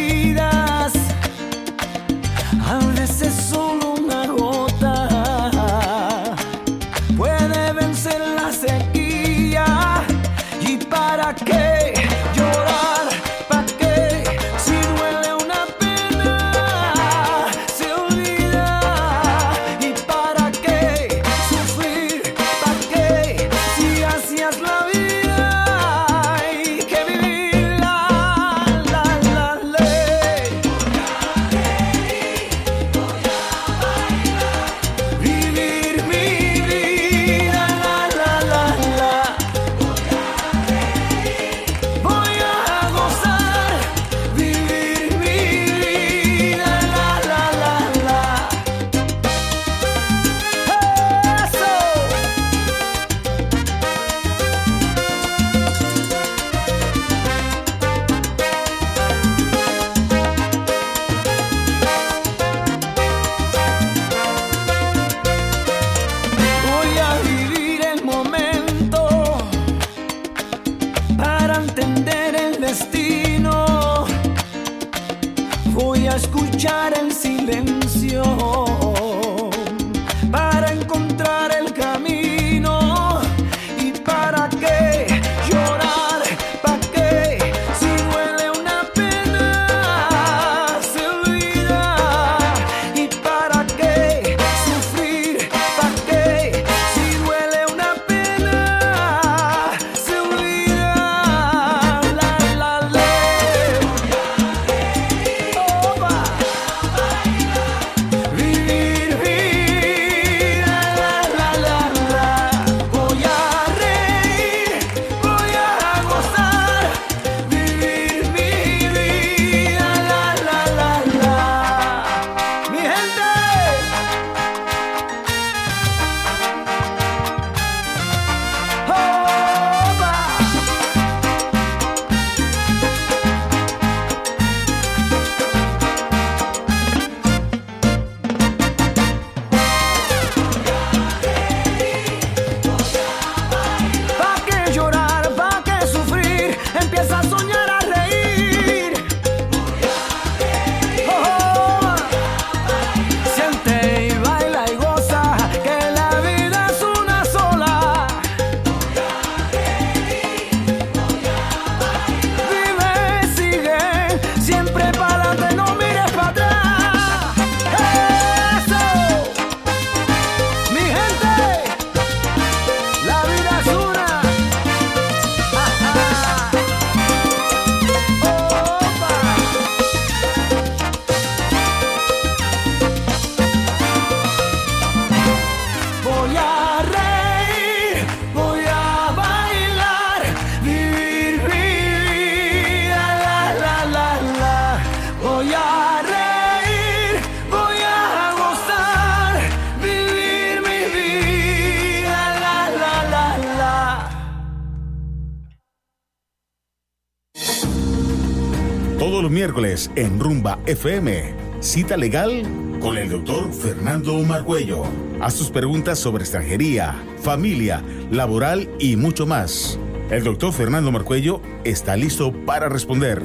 En Rumba FM. Cita legal con el doctor Fernando Margüello. Haz tus preguntas sobre extranjería, familia, laboral y mucho más. El doctor Fernando Marcuello está listo para responder.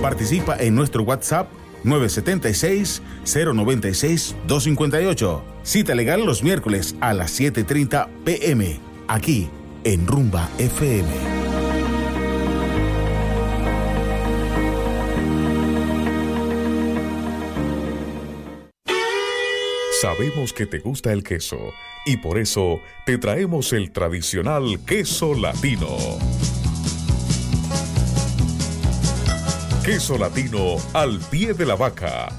Participa en nuestro WhatsApp 976-096-258. Cita legal los miércoles a las 7.30 pm, aquí en Rumba FM. Sabemos que te gusta el queso y por eso te traemos el tradicional queso latino. Queso latino al pie de la vaca,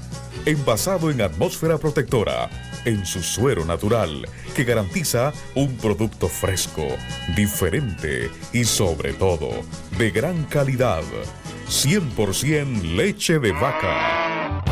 envasado en atmósfera protectora, en su suero natural, que garantiza un producto fresco, diferente y sobre todo de gran calidad. 100% leche de vaca.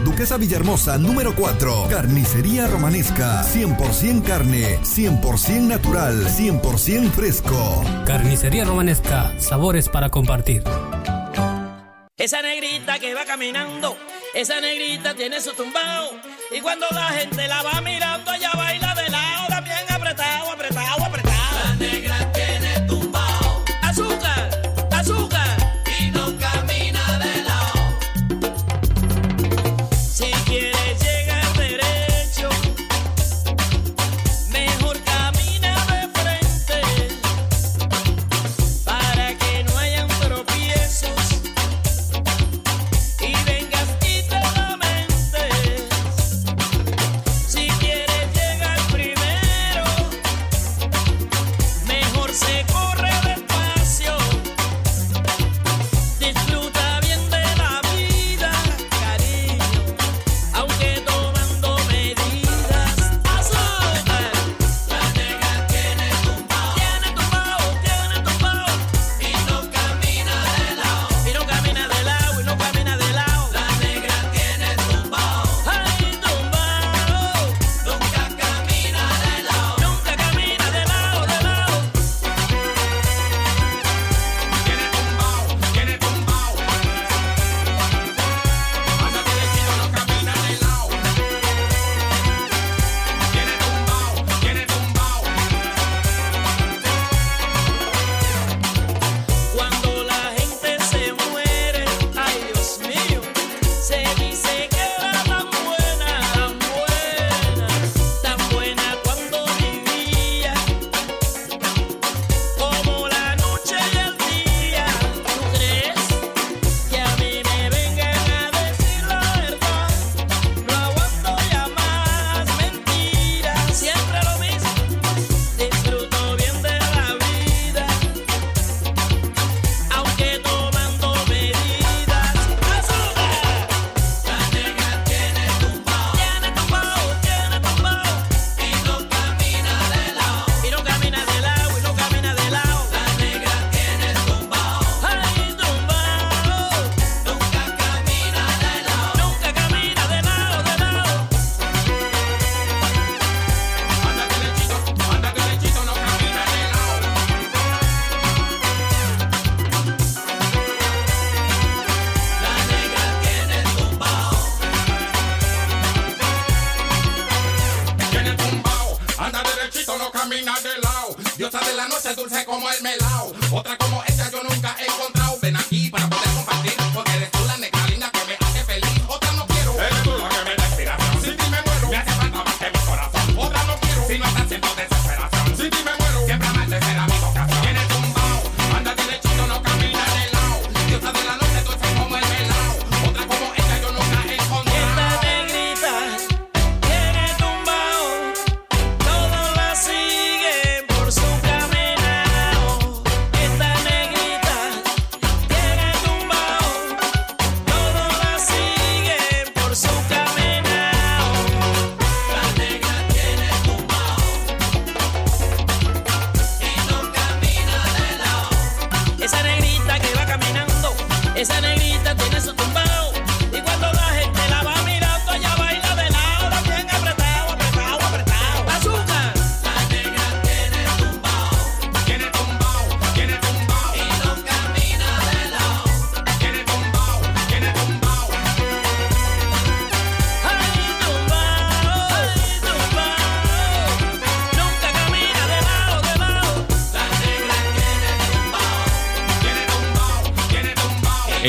Duquesa Villahermosa número 4. Carnicería Romanesca, 100% carne, 100% natural, 100% fresco. Carnicería Romanesca, sabores para compartir. Esa negrita que va caminando, esa negrita tiene su tumbao. Y cuando la gente la va mirando, ella baila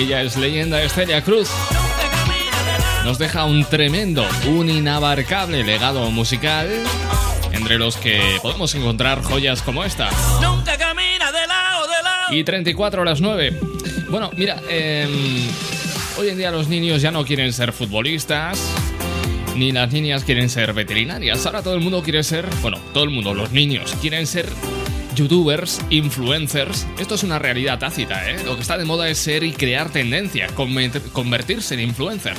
Ella es leyenda Estrella Cruz. Nos deja un tremendo, un inabarcable legado musical, entre los que podemos encontrar joyas como esta. Nunca camina de lado, de lado. Y 34 horas 9. Bueno, mira, em, hoy en día los niños ya no quieren ser futbolistas, ni las niñas quieren ser veterinarias. Ahora todo el mundo quiere ser, bueno, todo el mundo, los niños, quieren ser youtubers, influencers. Esto es una realidad tácita, ¿eh? Lo que está de moda es ser y crear tendencia, conver- convertirse en influencer.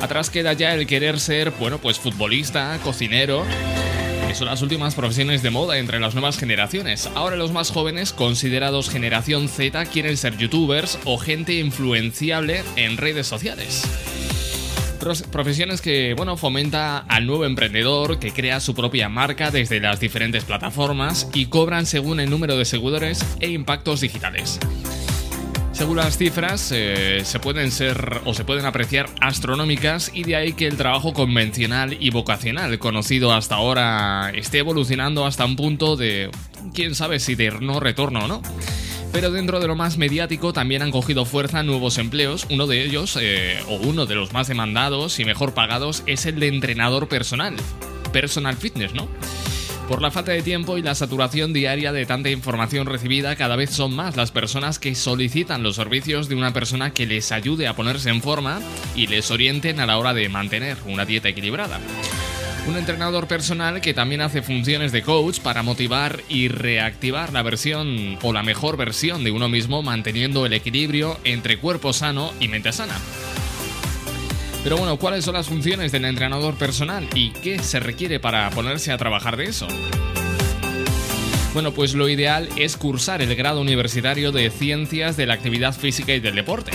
Atrás queda ya el querer ser, bueno, pues futbolista, cocinero, que son las últimas profesiones de moda entre las nuevas generaciones. Ahora los más jóvenes, considerados generación Z, quieren ser youtubers o gente influenciable en redes sociales. Profesiones que, bueno, fomenta al nuevo emprendedor que crea su propia marca desde las diferentes plataformas y cobran según el número de seguidores e impactos digitales. Según las cifras, eh, se pueden ser o se pueden apreciar astronómicas y de ahí que el trabajo convencional y vocacional conocido hasta ahora esté evolucionando hasta un punto de quién sabe si de no retorno o no. Pero dentro de lo más mediático también han cogido fuerza nuevos empleos. Uno de ellos, eh, o uno de los más demandados y mejor pagados, es el de entrenador personal. Personal fitness, ¿no? Por la falta de tiempo y la saturación diaria de tanta información recibida, cada vez son más las personas que solicitan los servicios de una persona que les ayude a ponerse en forma y les orienten a la hora de mantener una dieta equilibrada. Un entrenador personal que también hace funciones de coach para motivar y reactivar la versión o la mejor versión de uno mismo manteniendo el equilibrio entre cuerpo sano y mente sana. Pero bueno, ¿cuáles son las funciones del entrenador personal y qué se requiere para ponerse a trabajar de eso? Bueno, pues lo ideal es cursar el grado universitario de Ciencias de la Actividad Física y del Deporte.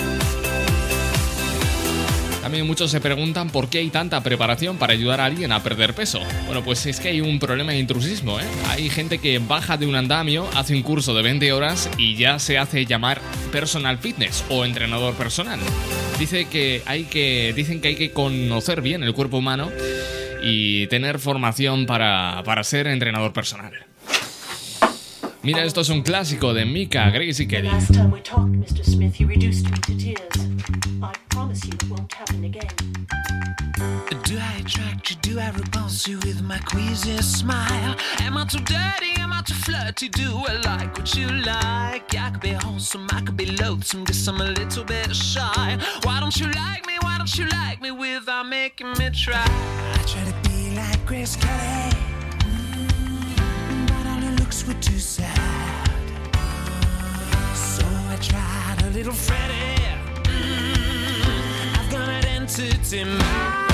También muchos se preguntan por qué hay tanta preparación para ayudar a alguien a perder peso. Bueno, pues es que hay un problema de intrusismo, ¿eh? Hay gente que baja de un andamio, hace un curso de 20 horas y ya se hace llamar personal fitness o entrenador personal. Dice que hay que, dicen que hay que conocer bien el cuerpo humano y tener formación para, para ser entrenador personal. Mira, esto es un clásico de Mika, Grace y Kelly. Last time we talked, Mr. Smith, you reduced me to tears. I promise you it won't happen again. Do I attract you? Do I repulse you with my queasy smile? Am I too dirty? Am I too flirty? Do I like what you like? I could be wholesome, I could be loathsome, guess I'm a little bit shy. Why don't you like me? Why don't you like me without making me try? I try to be like Grace Kelly, all were too sad. So I tried a little Freddie. Mm, I've got an entity mind.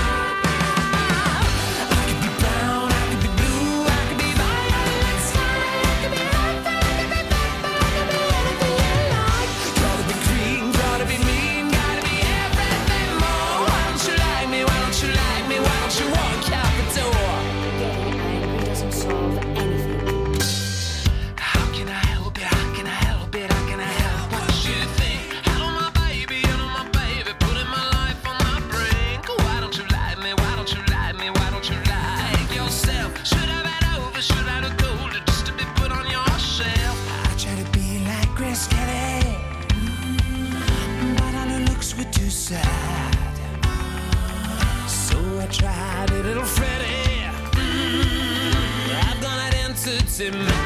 in my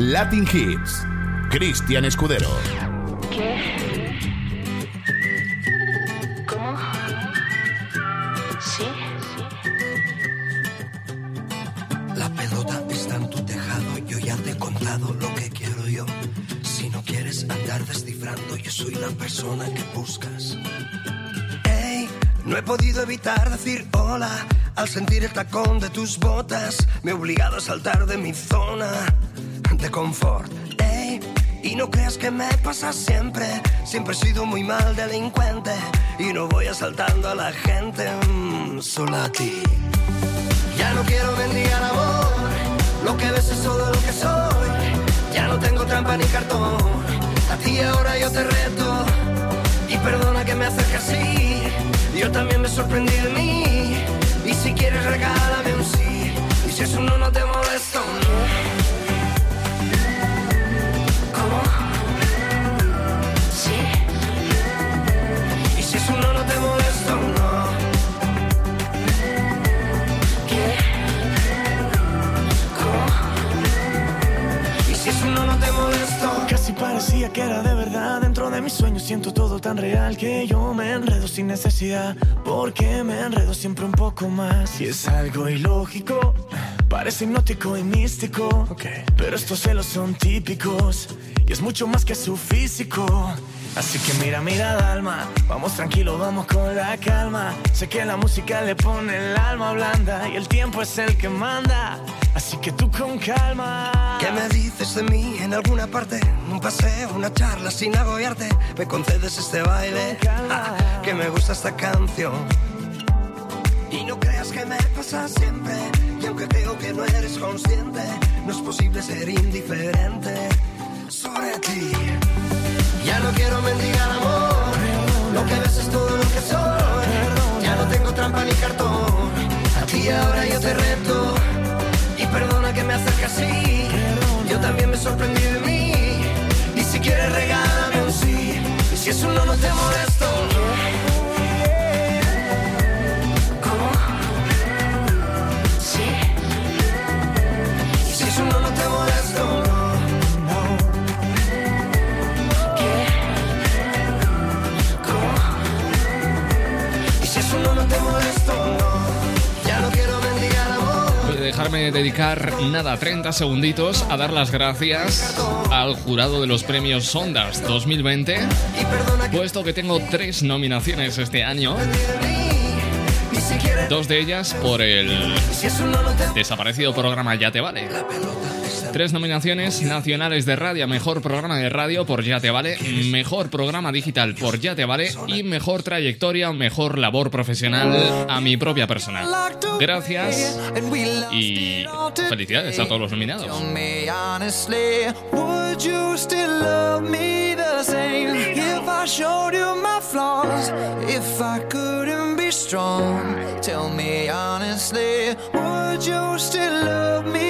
Latin Hits. Cristian Escudero. ¿Qué? ¿Cómo? ¿Sí? La pelota está en tu tejado, yo ya te he contado lo que quiero yo. Si no quieres andar descifrando, yo soy la persona que buscas. Ey, no he podido evitar decir hola al sentir el tacón de tus botas. Me he obligado a saltar de mi zona de confort. Ey, y no creas que me pasa siempre. Siempre he sido muy mal delincuente y no voy asaltando a la gente, mm, solo a ti. Ya no quiero mendigar amor, lo que ves es todo lo que soy. Ya no tengo trampa ni cartón, a ti ahora yo te reto. Y perdona que me acerque así, yo también me sorprendí de mí. Y si quieres regálame un sí, y si eso no, no te molesta, no. Que era de verdad. Dentro de mis sueños siento todo tan real que yo me enredo sin necesidad. Porque me enredo siempre un poco más. Y es algo ilógico. Parece hipnótico y místico. Pero estos celos son típicos. Y es mucho más que su físico. Así que mira, mira, Dalma. Vamos tranquilo, vamos con la calma. Sé que la música le pone el alma blanda. Y el tiempo es el que manda. Así que tú con calma. ¿Qué me dices de mí en alguna parte? Un paseo, una charla sin agobiarte. ¿Me concedes este baile? Ah, que me gusta esta canción. Y no creas que me pasa siempre. Y aunque creo que no eres consciente, no es posible ser indiferente sobre ti. Ya no quiero mendigar amor. Lo que ves es todo lo que soy. Ya no tengo trampa ni cartón. A ti ahora yo te reto. Y perdona que me acerque así. Yo también me sorprendí de mí. Si quieres regálame un sí. Y si eso no, no te molesto. Dedicar nada, 30 segunditos a dar las gracias al jurado de los premios Sondas 2020, puesto que tengo tres nominaciones este año. Dos de ellas por el desaparecido programa Ya Te Vale. Tres nominaciones nacionales de radio, mejor programa de radio por Ya Te Vale, mejor programa digital por Ya Te Vale y mejor trayectoria, mejor labor profesional a mi propia persona. Gracias y felicidades a todos los nominados. Tell me honestly, would you still love me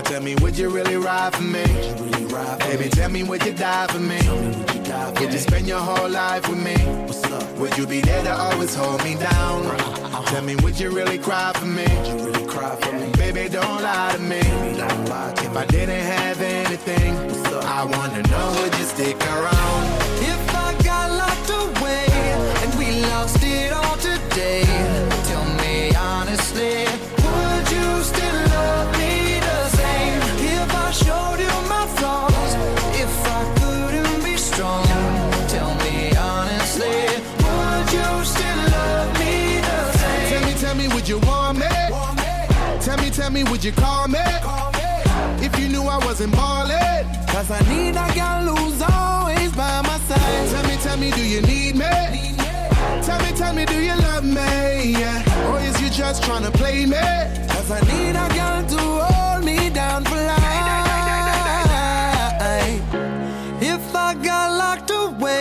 Now tell me, would you really ride for me? Baby, tell me would you die for me? Would you spend your whole life with me? Would you be there to always hold me down? Uh-huh. Tell me, would you really cry for me? Baby, don't lie to me. If I didn't have anything, I wanna know would you stick around? If I got locked away and we lost it all today, Tell me, me, would you call me? If you knew I wasn't ballin'. Cause I need a girl who's always by my side. Tell me, tell me, do you need me? Tell me, tell me, do you love me? Yeah. Or is you just tryna play me? Cause I need a girl to hold me down for life.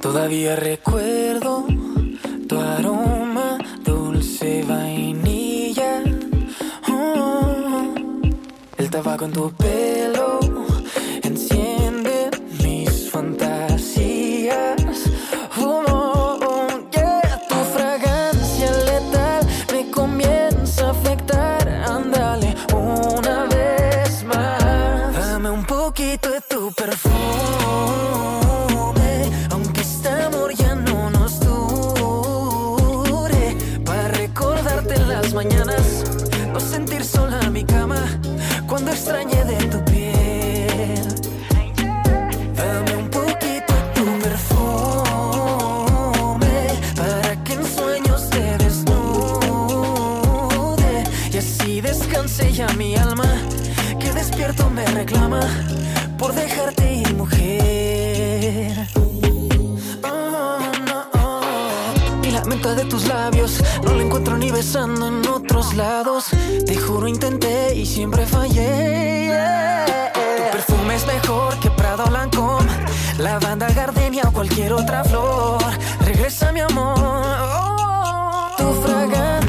Todavía recuerdo tu aroma dulce vainilla. Oh, el tabaco en tu pelo enciende reclama. Por dejarte ir, mujer. Oh, no, oh. Y la menta de tus labios no la encuentro ni besando en otros lados. Te juro intenté y siempre fallé. yeah. Tu perfume es mejor que Prado Lancôme, lavanda, gardenia o cualquier otra flor. Regresa mi amor. Oh, tu fragancia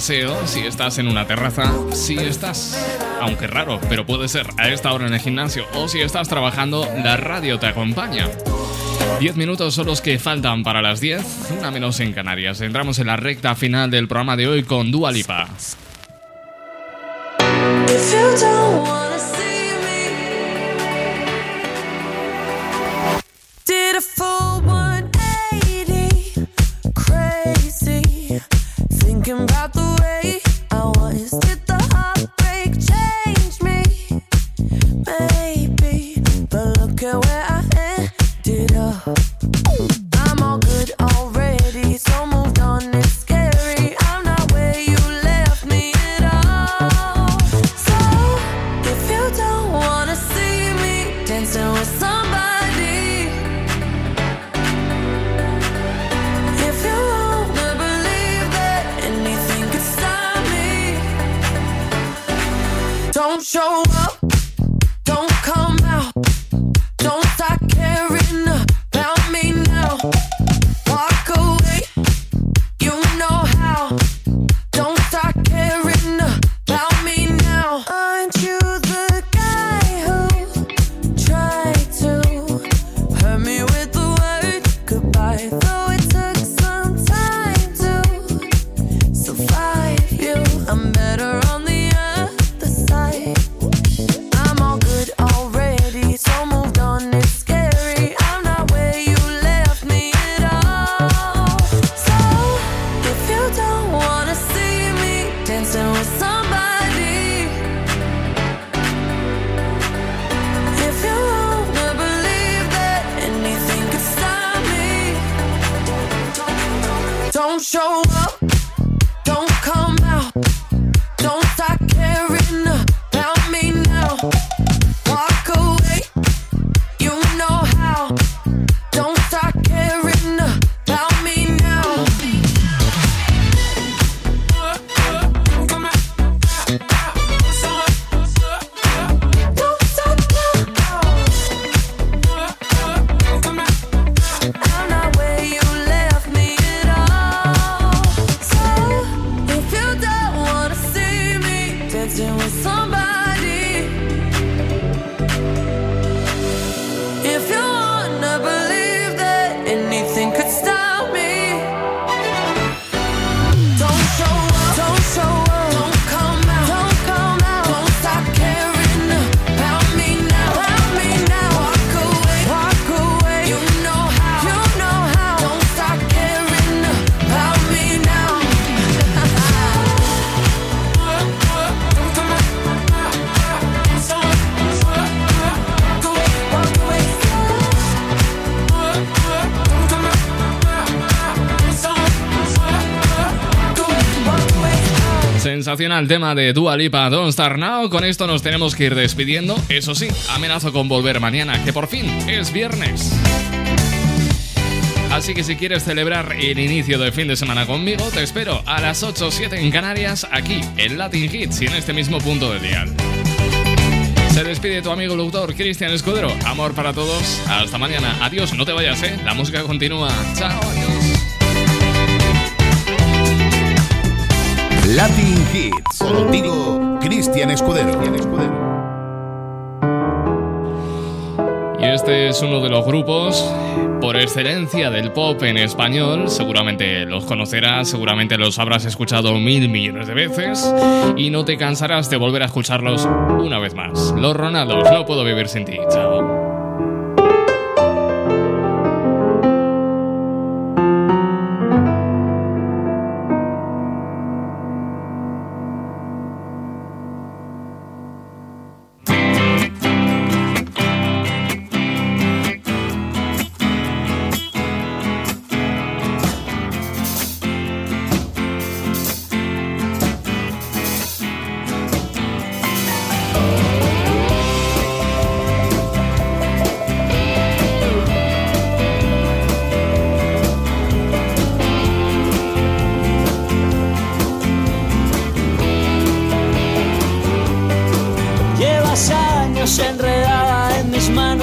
si estás en una terraza, si estás, aunque raro, pero puede ser a esta hora en el gimnasio, o si estás trabajando, la radio te acompaña. 10 minutos son los que faltan para las 10, una menos en Canarias. Entramos en la recta final del programa de hoy con Dua Lipa. Sensacional tema de Dua Lipa, Don't Start Now. Con esto nos tenemos que ir despidiendo. Eso sí, amenazo con volver mañana, que por fin es viernes. Así que si quieres celebrar el inicio del fin de semana conmigo, te espero a las 8 o 7 en Canarias, aquí en Latin Hits y en este mismo punto de dial. Se despide tu amigo locutor Cristian Escudero. Amor para todos. Hasta mañana. Adiós, no te vayas, ¿eh? La música continúa. Chao, Latin Hits. Contigo, Cristian Escudero. Y este es uno de los grupos por excelencia del pop en español. Seguramente los conocerás, seguramente los habrás escuchado mil millones de veces y no te cansarás de volver a escucharlos una vez más. Los Ronaldos, no puedo vivir sin ti. Chao.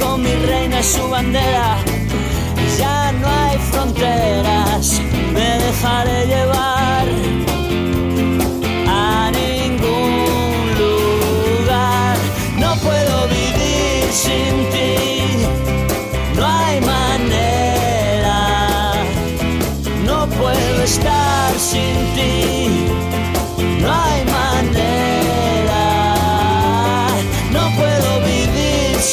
con mi reina y su bandera. Ya no hay fronteras, me dejaré llevar a ningún lugar. No puedo vivir sin ti, no hay manera. No puedo estar sin ti,